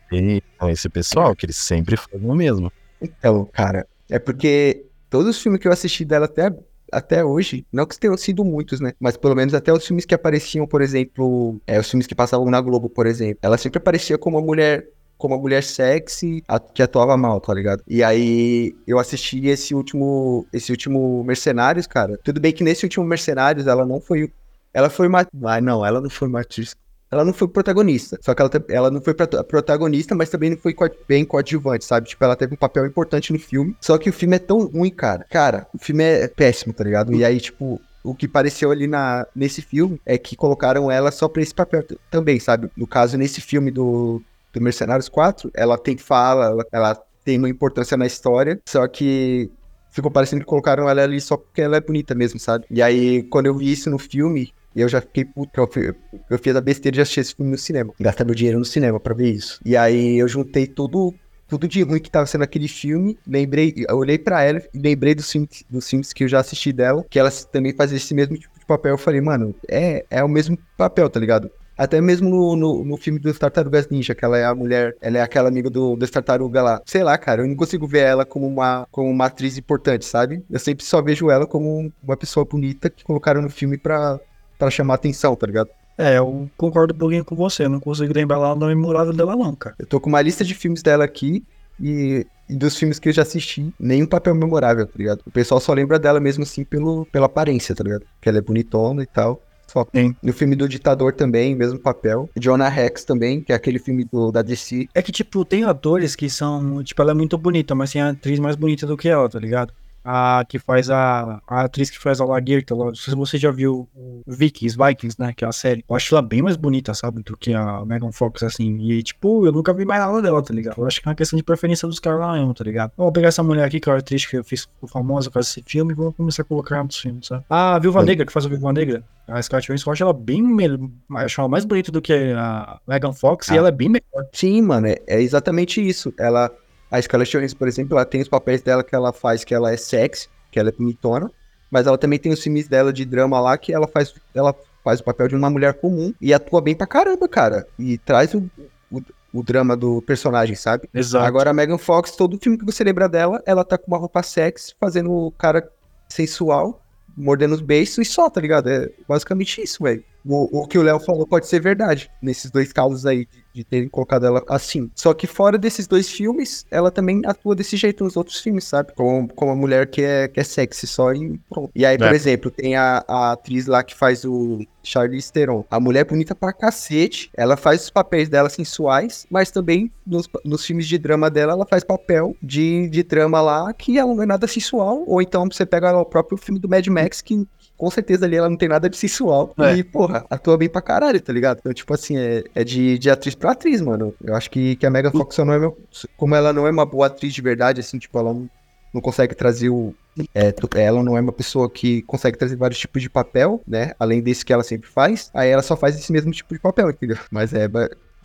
com esse pessoal, que eles sempre fazem o mesmo. Então, cara, é porque todos os filmes que eu assisti dela até, até hoje, não que tenham sido muitos, né? Mas pelo menos até os filmes que apareciam, por exemplo, é, os filmes que passavam na Globo, por exemplo, ela sempre aparecia como uma mulher. Como uma mulher sexy que atuava mal, tá ligado? E aí eu assisti esse último. Esse último Mercenários, cara. Tudo bem que nesse último Mercenários ela não foi. Ela foi uma. Ah, não, ela não foi uma atriz ela não foi protagonista. Só que ela, ela não foi prota- protagonista, mas também não foi bem coadjuvante, sabe? Tipo, ela teve um papel importante no filme. Só que o filme é tão ruim, cara. Cara, o filme é péssimo, tá ligado? E aí, tipo. O que pareceu ali na, nesse filme é que colocaram ela só pra esse papel também, sabe? No caso, nesse filme do, do Mercenários 4, ela tem fala, ela, ela tem uma importância na história, só que ficou parecendo que colocaram ela ali só porque ela é bonita mesmo, sabe? E aí, quando eu vi isso no filme, eu já fiquei puto, eu, fi- eu fiz a besteira de assistir esse filme no cinema. Gastar meu dinheiro no cinema pra ver isso. E aí eu juntei tudo, tudo de ruim que tava sendo aquele filme. Lembrei, eu olhei pra ela e lembrei dos filmes, dos filmes que eu já assisti dela, que ela também fazia esse mesmo tipo de papel. Eu falei, mano, é, é o mesmo papel, tá ligado? Até mesmo no, no, no filme dos Tartarugas Ninja, que ela é a mulher, ela é aquela amiga do, das tartarugas lá. Sei lá, cara, eu não consigo ver ela como uma, como uma atriz importante, sabe? Eu sempre só vejo ela como uma pessoa bonita que colocaram no filme pra, pra chamar atenção, tá ligado? É, eu concordo um pouquinho com você, eu não consigo lembrar lá o nome memorável dela não, cara. Eu tô com uma lista de filmes dela aqui, e, e dos filmes que eu já assisti, nenhum papel memorável, tá ligado? O pessoal só lembra dela mesmo assim pelo, pela aparência, tá ligado? Que ela é bonitona e tal. Só. Sim. No filme do Ditador também, mesmo papel. Jonah Rex também, que é aquele filme do, da DC. É que, tipo, tem atores que são. Tipo, ela é muito bonita, mas tem atriz mais bonita do que ela, tá ligado? A que faz a. A atriz que faz a Lagertha. Não sei se você já viu o Vikings, Vikings, né? Que é a série. Eu acho ela bem mais bonita, sabe? Do que a Megan Fox, assim. E, tipo, eu nunca vi mais nada dela, tá ligado? Eu acho que é uma questão de preferência dos caras lá mesmo, tá ligado? Vamos pegar essa mulher aqui, que é a atriz que eu fiz famosa com esse filme, e vamos começar a colocar nos filmes, sabe? A Viúva Sim. Negra, que faz a Viúva Negra. A Scarlett Johansson, eu acho ela bem melhor. Eu acho ela mais bonita do que a Megan Fox, e Ah. ela é bem melhor. Sim, mano, é, é exatamente isso. Ela, a Scarlett Johansson, por exemplo, ela tem os papéis dela que ela faz que ela é sexy, que ela é bonitona, mas ela também tem os filmes dela de drama lá que ela faz, ela faz o papel de uma mulher comum e atua bem pra caramba, cara. E traz o, o, o drama do personagem, sabe? Exato. Agora a Megan Fox, todo filme que você lembra dela, ela tá com uma roupa sexy, fazendo o cara sensual, mordendo os beiços e só, tá ligado? É basicamente isso, velho. O, o que o Léo falou pode ser verdade, nesses dois casos aí, de, de terem colocado ela assim. Só que fora desses dois filmes, ela também atua desse jeito nos outros filmes, sabe? Como, como a mulher que é, que é sexy só e pronto. E aí, por É. exemplo, tem a, a atriz lá que faz o Charlize Theron. A mulher é bonita pra cacete, ela faz os papéis dela sensuais, mas também nos, nos filmes de drama dela, ela faz papel de, de drama lá que ela não é nada sensual. Ou então você pega o próprio filme do Mad Max, que com certeza ali ela não tem nada de sensual. É. E, porra, atua bem pra caralho, tá ligado? Então, tipo assim, é, é de, de atriz pra atriz, mano. Eu acho que, que a Megan Fox não é. meu- Como ela não é uma boa atriz de verdade, assim, tipo, ela não, não consegue trazer o. é, ela não é uma pessoa que consegue trazer vários tipos de papel, né? Além desse que ela sempre faz. Aí ela só faz esse mesmo tipo de papel, entendeu? Mas é.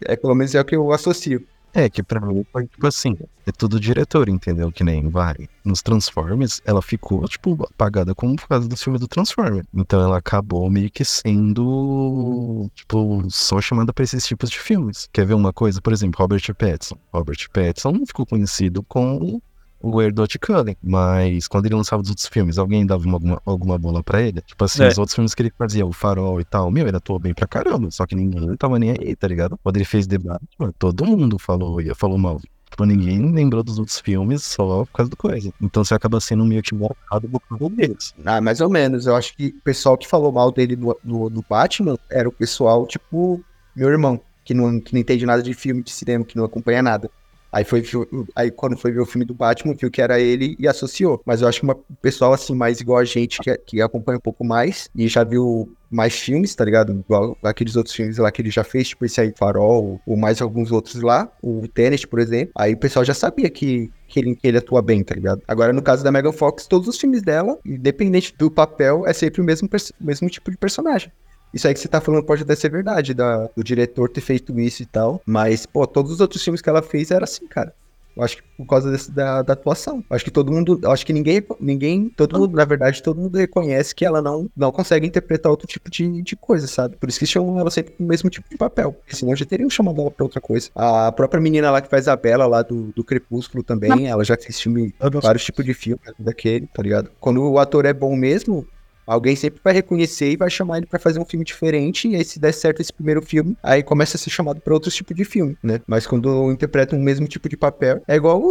É pelo menos é o que eu associo. É, que pra mim foi tipo assim, é tudo diretor, entendeu? Que nem vai. Nos Transformers, ela ficou, tipo, apagada como por causa do filme do Transformer. Então ela acabou meio que sendo, tipo, só chamada pra esses tipos de filmes. Quer ver uma coisa? Por exemplo, Robert Pattinson. Robert Pattinson ficou conhecido com o Erdot Cullen, mas quando ele lançava os outros filmes, alguém dava uma- alguma, alguma bola pra ele? Tipo assim, É. os outros filmes que ele fazia, o Farol e tal, meu, ele atuou bem pra caramba, só que ninguém tava nem aí, tá ligado? Quando ele fez debate, mano, todo mundo falou, ia falou mal. Tipo, ninguém lembrou dos outros filmes só por causa do coisa. Então você acaba sendo meio que marcado por causa deles. Ah, mais ou menos. Eu acho que o pessoal que falou mal dele no, no, no Batman era o pessoal, tipo, meu irmão, que não, que não entende nada de filme, de cinema, que não acompanha nada. Aí foi aí quando foi ver o filme do Batman, viu que era ele e associou. Mas eu acho que uma pessoal assim mais igual a gente que, que acompanha um pouco mais e já viu mais filmes, tá ligado? Igual aqueles outros filmes lá que ele já fez, tipo esse aí Farol, ou mais alguns outros lá, o Tenet, por exemplo. Aí o pessoal já sabia que que ele, que ele atua bem, tá ligado? Agora, no caso da Megan Fox, todos os filmes dela, independente do papel, é sempre o mesmo, mesmo tipo de personagem. Isso aí que você tá falando pode até ser verdade, da, do diretor ter feito isso e tal. Mas, pô, todos os outros filmes que ela fez era assim, cara. Eu acho que por causa desse- da, da atuação. Eu acho que todo mundo. Acho que ninguém. ninguém todo mundo, na verdade, todo mundo reconhece que ela não, não consegue interpretar outro tipo de, de coisa, sabe? Por isso que chamam ela sempre com o mesmo tipo de papel. Porque senão já teriam chamado ela pra outra coisa. A própria menina lá que faz a Bela lá do, do Crepúsculo também, ela já fez filme vários tipos de filme daquele, tá ligado? Quando o ator é bom mesmo, alguém sempre vai reconhecer e vai chamar ele pra fazer um filme diferente. E aí, se der certo esse primeiro filme, aí começa a ser chamado pra outros tipos de filme, né? Mas quando interpreta o mesmo tipo de papel, é igual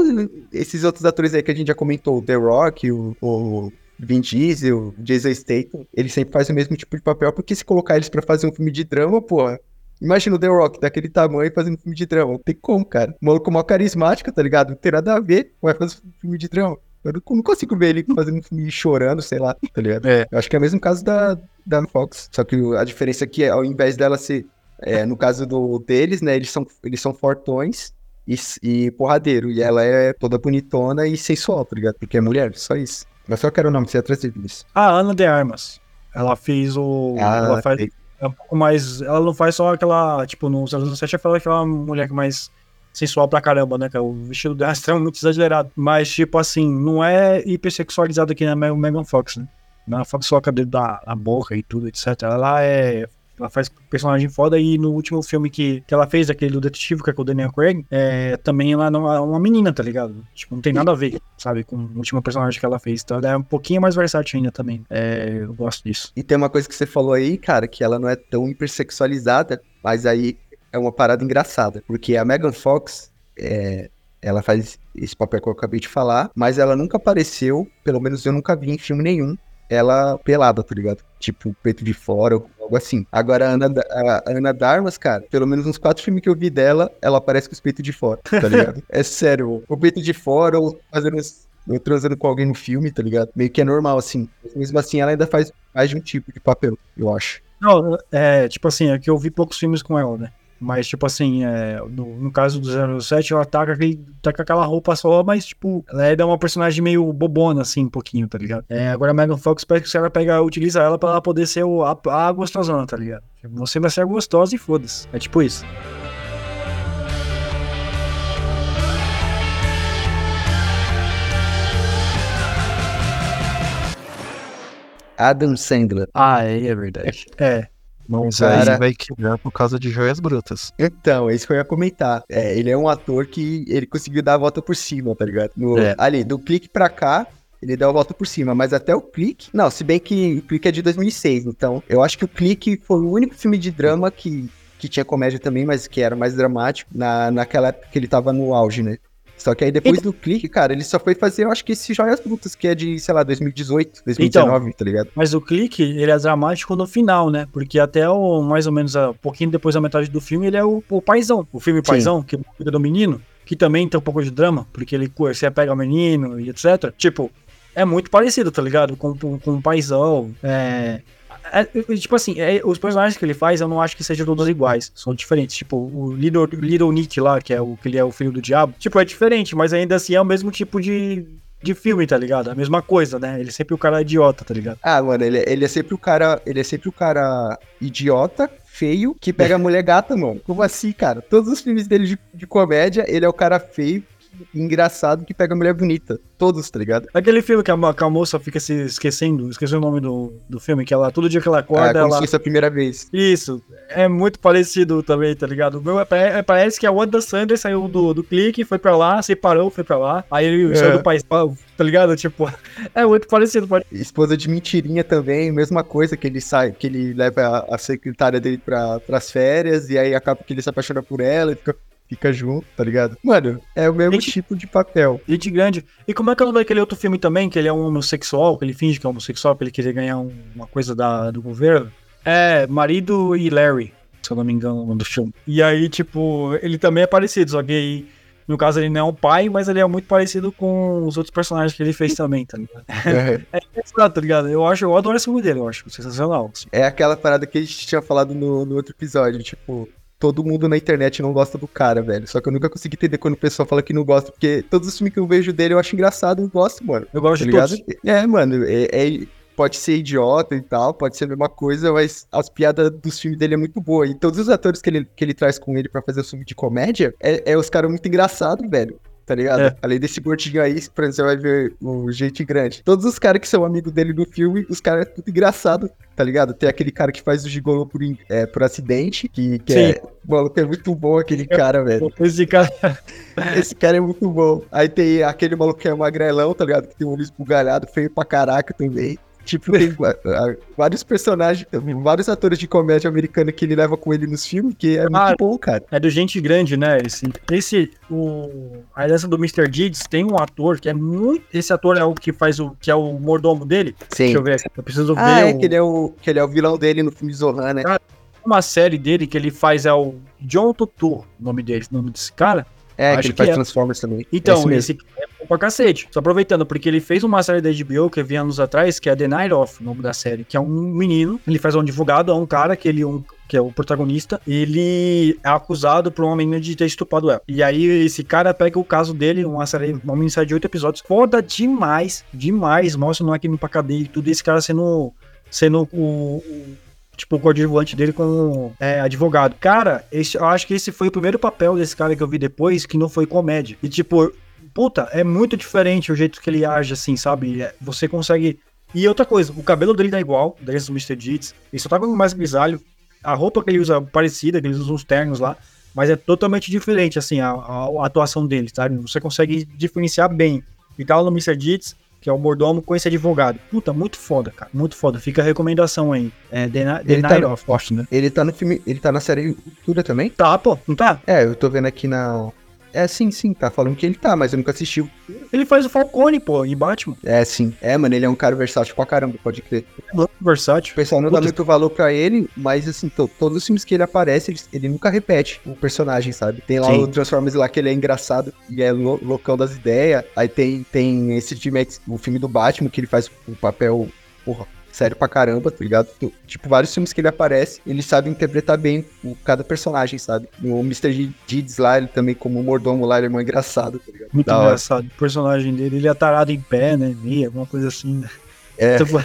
esses outros atores aí que a gente já comentou: o The Rock, o. o Vin Diesel, Jason Statham, eles sempre fazem o mesmo tipo de papel, porque se colocar eles pra fazer um filme de drama, porra, Imagina o The Rock daquele tamanho fazendo um filme de drama. Não tem como, cara. O maluco mó carismático, tá ligado? Não tem nada a ver. Vai fazer um filme de drama. Eu não, consigo ver ele fazendo um filme chorando, sei lá, tá ligado? É. Eu acho que é o mesmo caso da, da Fox. Só que a diferença aqui é, ao invés dela ser. é, no caso do, deles, né? Eles são, eles são fortões e, e porradeiro. E ela é toda bonitona e sensual, tá ligado? Porque é mulher, só isso. Mas só quero o nome, você ia trazer isso. A Ana de Armas. Ela fez o. ela faz. É um pouco mais. Ela não faz só aquela. Tipo, no 007 ela é aquela mulher que mais sensual pra caramba, né? cara? O vestido dela é extremamente exagerado. Mas, tipo assim, não é hipersexualizado aqui na Me- Megan Fox, né? Na Fox coloca dedo da na boca e tudo, etc. Ela é. Ela faz personagem foda e no último filme que, que ela fez, aquele do detetive, que é com o Daniel Craig, é, também ela não é uma menina, tá ligado? Tipo, não tem nada a ver, sabe, com o último personagem que ela fez. Então ela é um pouquinho mais versátil ainda também. É, eu gosto disso. E tem uma coisa que você falou aí, cara, que ela não é tão hipersexualizada, mas aí é uma parada engraçada. Porque a Megan Fox, é, ela faz esse papel que eu acabei de falar, mas ela nunca apareceu, pelo menos eu nunca vi em filme nenhum, ela pelada, tá ligado? Tipo, peito de fora ou algo assim. Agora, a Ana, a Ana Darmas, cara, pelo menos uns quatro filmes que eu vi dela, ela aparece com os peitos de fora, tá ligado? é sério, o peito de fora ou fazendo. Ou transando com alguém no filme, tá ligado? Meio que é normal, assim. Mas mesmo assim, ela ainda faz mais de um tipo de papel, eu acho. Não, é, tipo assim, é que eu vi poucos filmes com ela, né? Mas, tipo assim, é, no, no caso do 07, ela tá com, aquele, tá com aquela roupa só, mas, tipo, ela é uma personagem meio bobona, assim, um pouquinho, tá ligado? É, agora a Megan Fox parece que ela pega, utiliza ela pra ela poder ser o, a, a gostosona, tá ligado? Você vai ser a gostosa e foda-se. É tipo isso. Adam Sandler. Ah, é, é verdade. É. Mas Cara- aí vai quebrar por causa de joias brutas. Então, é isso que eu ia comentar. É, ele é um ator que ele conseguiu dar a volta por cima, tá ligado? No- É. Ali, do clique pra cá, ele deu a volta por cima, mas até o clique. Não, se bem que o clique é de 2006, então eu acho que o clique foi o único filme de drama que, que tinha comédia também, mas que era mais dramático na, naquela época que ele tava no auge, né? Só que aí depois do clique, cara, ele só foi fazer, eu acho que esse Joias Brutas, que é de, sei lá, 2018, 2019, tá ligado? Mas o clique, ele é dramático no final, né? Porque até o mais ou menos um pouquinho depois da metade do filme, ele é o, o paizão. O filme Paizão, que cuida do menino, que também tem um pouco de drama, porque ele você pega o menino e etc. Tipo, é muito parecido, tá ligado? Com, com, com o paizão. É. é- é, tipo assim, é, os personagens que ele faz, eu não acho que sejam todos iguais. São diferentes. Tipo, o Little, Little Nick lá, que é o que ele é o filho do diabo. Tipo, é diferente, mas ainda assim é o mesmo tipo de, de filme, tá ligado? A mesma coisa, né? Ele é sempre o cara idiota, tá ligado? Ah, mano, ele, ele é sempre o cara. Ele é sempre o cara idiota, feio, que pega a mulher gata, mano. Como assim, cara? Todos os filmes dele de, de comédia, ele é o cara feio, engraçado, que pega a mulher bonita. Todos, tá ligado? Aquele filme que a, que a moça fica se esquecendo, esqueci o nome do, do filme, que ela, todo dia que ela Ah, acorda, se ela. fosse a primeira vez. Isso, é muito parecido também, tá ligado? Meu é, pare- é- parece que a Wanda Sanders saiu do, do clique, foi pra lá, separou, foi pra lá, aí ele É. saiu do país, tá ligado? Tipo, é muito parecido. pare- Esposa de mentirinha também, mesma coisa, que ele sai, que ele leva a, a secretária dele pra, pras férias, e aí acaba que ele se apaixona por ela e fica, fica junto, tá ligado? Mano, é o mesmo Gente- tipo de papel. Gente grande. E como é que é o nome daquele outro filme também, que ele é um homossexual, que ele finge que é homossexual, pra ele querer ganhar um- uma coisa da, do governo? É, Marido e Larry, se eu não me engano, o nome do filme. E aí, tipo, ele também é parecido, só que aí, no caso ele não é um pai, mas ele é muito parecido com os outros personagens que ele fez também, tá ligado? É engraçado, tá ligado? Eu acho, eu adoro esse filme dele, eu acho sensacional. assim. É aquela parada que a gente tinha falado no, no outro episódio, tipo, todo mundo na internet não gosta do cara, velho. Só que eu nunca consegui entender quando o pessoal fala que não gosta, porque todos os filmes que eu vejo dele eu acho engraçado eu gosto, mano. Eu gosto Tá de ligado? todos. É, mano, é, é- pode ser idiota e tal, pode ser a mesma coisa, mas as piadas dos filmes dele é muito boa. E todos os atores que ele, que ele traz com ele pra fazer o filme de comédia, é, é os caras muito engraçados, velho. Tá ligado? É. Além desse gordinho aí, por exemplo, você vai ver o gente grande. Todos os caras que são amigos dele no filme, os caras é tudo engraçado, tá ligado? Tem aquele cara que faz o gigolô por, é, por acidente, que, que é, mano, é muito bom aquele cara, velho. Esse cara. Esse cara é muito bom. Aí tem aquele maluco que é magrelão, tá ligado? Que tem um olho esbugalhado, feio pra caraca também. Tipo, tem vários personagens, vários atores de comédia americana que ele leva com ele nos filmes, que é muito Ah, bom, cara. É do gente grande, né? Esse, esse o, a herança do Mr. Deeds tem um ator que é muito. Esse ator é o que faz o. que é o mordomo dele. Sim. Deixa eu ver. Eu preciso Ah, ver é o- que ele é, o, que ele é o vilão dele no filme Zohan, né? uma série dele que ele faz é o John Tutu, o nome dele, o nome desse cara. É, acho que ele faz é. Transformers também. Então, Esse esse é bom pra cacete. Só aproveitando, porque ele fez uma série da HBO que eu vi anos atrás, que é The Night Off, o nome da série, que é um menino, ele faz um advogado, é um cara que ele um, que é o protagonista, ele é acusado por uma menina de ter estuprado ela. E aí esse cara pega o caso dele, uma série, uma minissérie de oito episódios, foda demais, demais, mostra não é que pra cadeia e tudo, esse cara sendo sendo o, o- tipo, o coadjuvante dele como é, advogado. Cara, esse, eu acho que esse foi o primeiro papel desse cara que eu vi depois que não foi comédia. E, tipo, puta, é muito diferente o jeito que ele age, assim, sabe? É, Você consegue. E outra coisa, o cabelo dele tá igual, desde o Mr. Deeds. Ele só tá com mais grisalho. A roupa que ele usa é parecida, que ele usa uns ternos lá. Mas é totalmente diferente, assim, a, a- a atuação dele, sabe? Você consegue diferenciar bem. E tal no Mr. Deeds, que é o mordomo com esse advogado. Puta, muito foda, cara. Muito foda. Fica a recomendação aí. É The, Na- The Ele tá Night no- of, acho, né? Ele tá no filme, ele tá na série Ruptura também? Tá, pô, não tá? É, eu tô vendo aqui na, É, sim, sim, tá falando que ele tá, mas eu nunca assisti. Ele faz o Falcone, pô, em Batman. É, sim. É, mano, ele é um cara versátil pra caramba, pode crer. Versátil. O pessoal não dá muito valor pra ele, mas assim, to- todos os filmes que ele aparece, ele, ele nunca repete o personagem, sabe? Tem lá Sim. o Transformers lá que ele é engraçado e é lou- loucão das ideias. Aí tem, tem esse de Max, o filme do Batman, que ele faz o papel, porra, sério pra caramba, tá ligado? Tipo, vários filmes que ele aparece, ele sabe interpretar bem o, cada personagem, sabe? O Mr. Deeds lá, ele também como mordomo lá, ele é muito engraçado, tá ligado? Muito Da hora. engraçado. O personagem dele, ele é tarado em pé, né? Meia, alguma coisa assim. né? É. Tipo,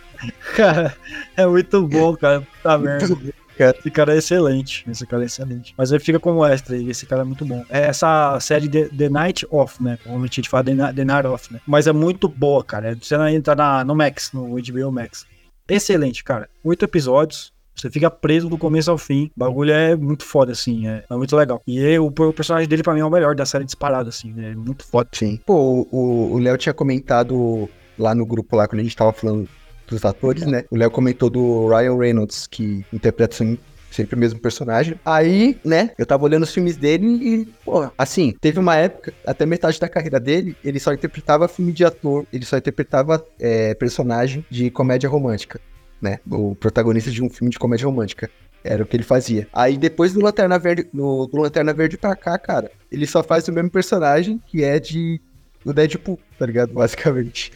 cara, é muito bom, cara. Puta merda. Cara. Esse cara é excelente. Esse cara é excelente. Mas ele fica como extra e esse cara é muito bom. É essa série The, The Night Off, né? Normalmente a gente fala The, The Night Off, né? Mas é muito boa, cara. Você ainda tá na, no Max, no HBO Max. Excelente, cara. Oito episódios. Você fica preso do começo ao fim. O bagulho é muito foda, assim. É, é muito legal. E ele- o, o personagem dele, pra mim, é o melhor da série disparado, assim. É muito foda. Sim. Pô, o Léo tinha comentado lá no grupo lá, quando a gente tava falando dos atores, né? O Léo comentou do Ryan Reynolds, que interpreta sem- sempre o mesmo personagem. Aí, né, eu tava olhando os filmes dele e, pô, assim, teve uma época, até metade da carreira dele, ele só interpretava filme de ator, ele só interpretava é, personagem de comédia romântica, né? O protagonista de um filme de comédia romântica. Era o que ele fazia. Aí depois do Lanterna Verde, no, do Lanterna Verde pra cá, cara, ele só faz o mesmo personagem que é de do Deadpool, tá ligado? Basicamente.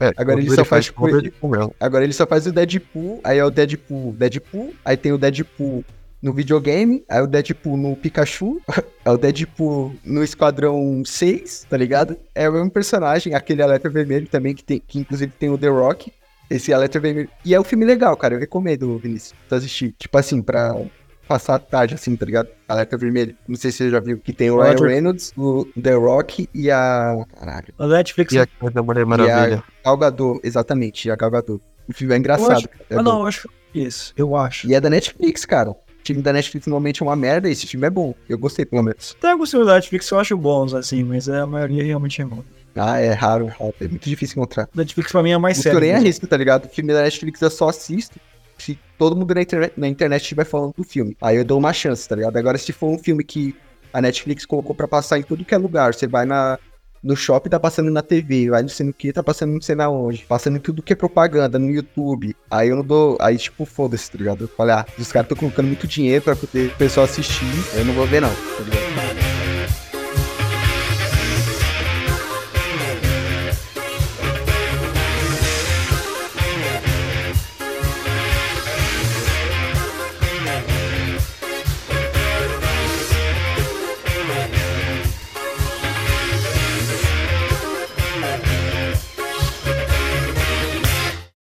É, Agora quando ele só faz coisa- Deadpool mesmo. Agora ele só faz o Deadpool, aí é o Deadpool, Deadpool, aí tem o Deadpool no videogame, aí o Deadpool no Pikachu, é o Deadpool no Esquadrão 6, tá ligado? É o mesmo personagem, aquele Alerta Vermelho também, que, tem, que inclusive tem o The Rock, esse Alerta Vermelho. E é um filme legal, cara, eu recomendo, Vinícius, tu assistir. Tipo assim, pra passar a tarde, assim, tá ligado? Alerta Vermelho. Não sei se você já viu, que tem o Ryan Reynolds, o The Rock e a... Caralho. A Netflix. E a da Mulher Maravilha. Gal Gadot, exatamente, a Gal Gadot. O filme é engraçado. acho- cara, é ah, não, eu acho que isso. Eu acho. E é da Netflix, cara. O time da Netflix normalmente é uma merda e esse filme é bom. Eu gostei, pelo menos. Tem alguns filmes da Netflix que eu acho bons, assim, mas a maioria realmente é bom. Ah, é raro, raro. É muito difícil encontrar. Netflix pra mim é mais que eu sério. nem arrisco, tá ligado? O filme da Netflix eu só assisto se todo mundo na na internet estiver falando do filme. Aí eu dou uma chance, tá ligado? Agora, se for um filme que a Netflix colocou pra passar em tudo que é lugar, você vai na. No shopping tá passando na TV, vai no que, tá passando não sei na onde, passando tudo que é propaganda, no YouTube. Aí eu não dou. Aí, tipo, foda-se, tá ligado? Eu falei, ah, os caras estão colocando muito dinheiro pra poder o pessoal assistir, eu não vou ver, não, tá ligado?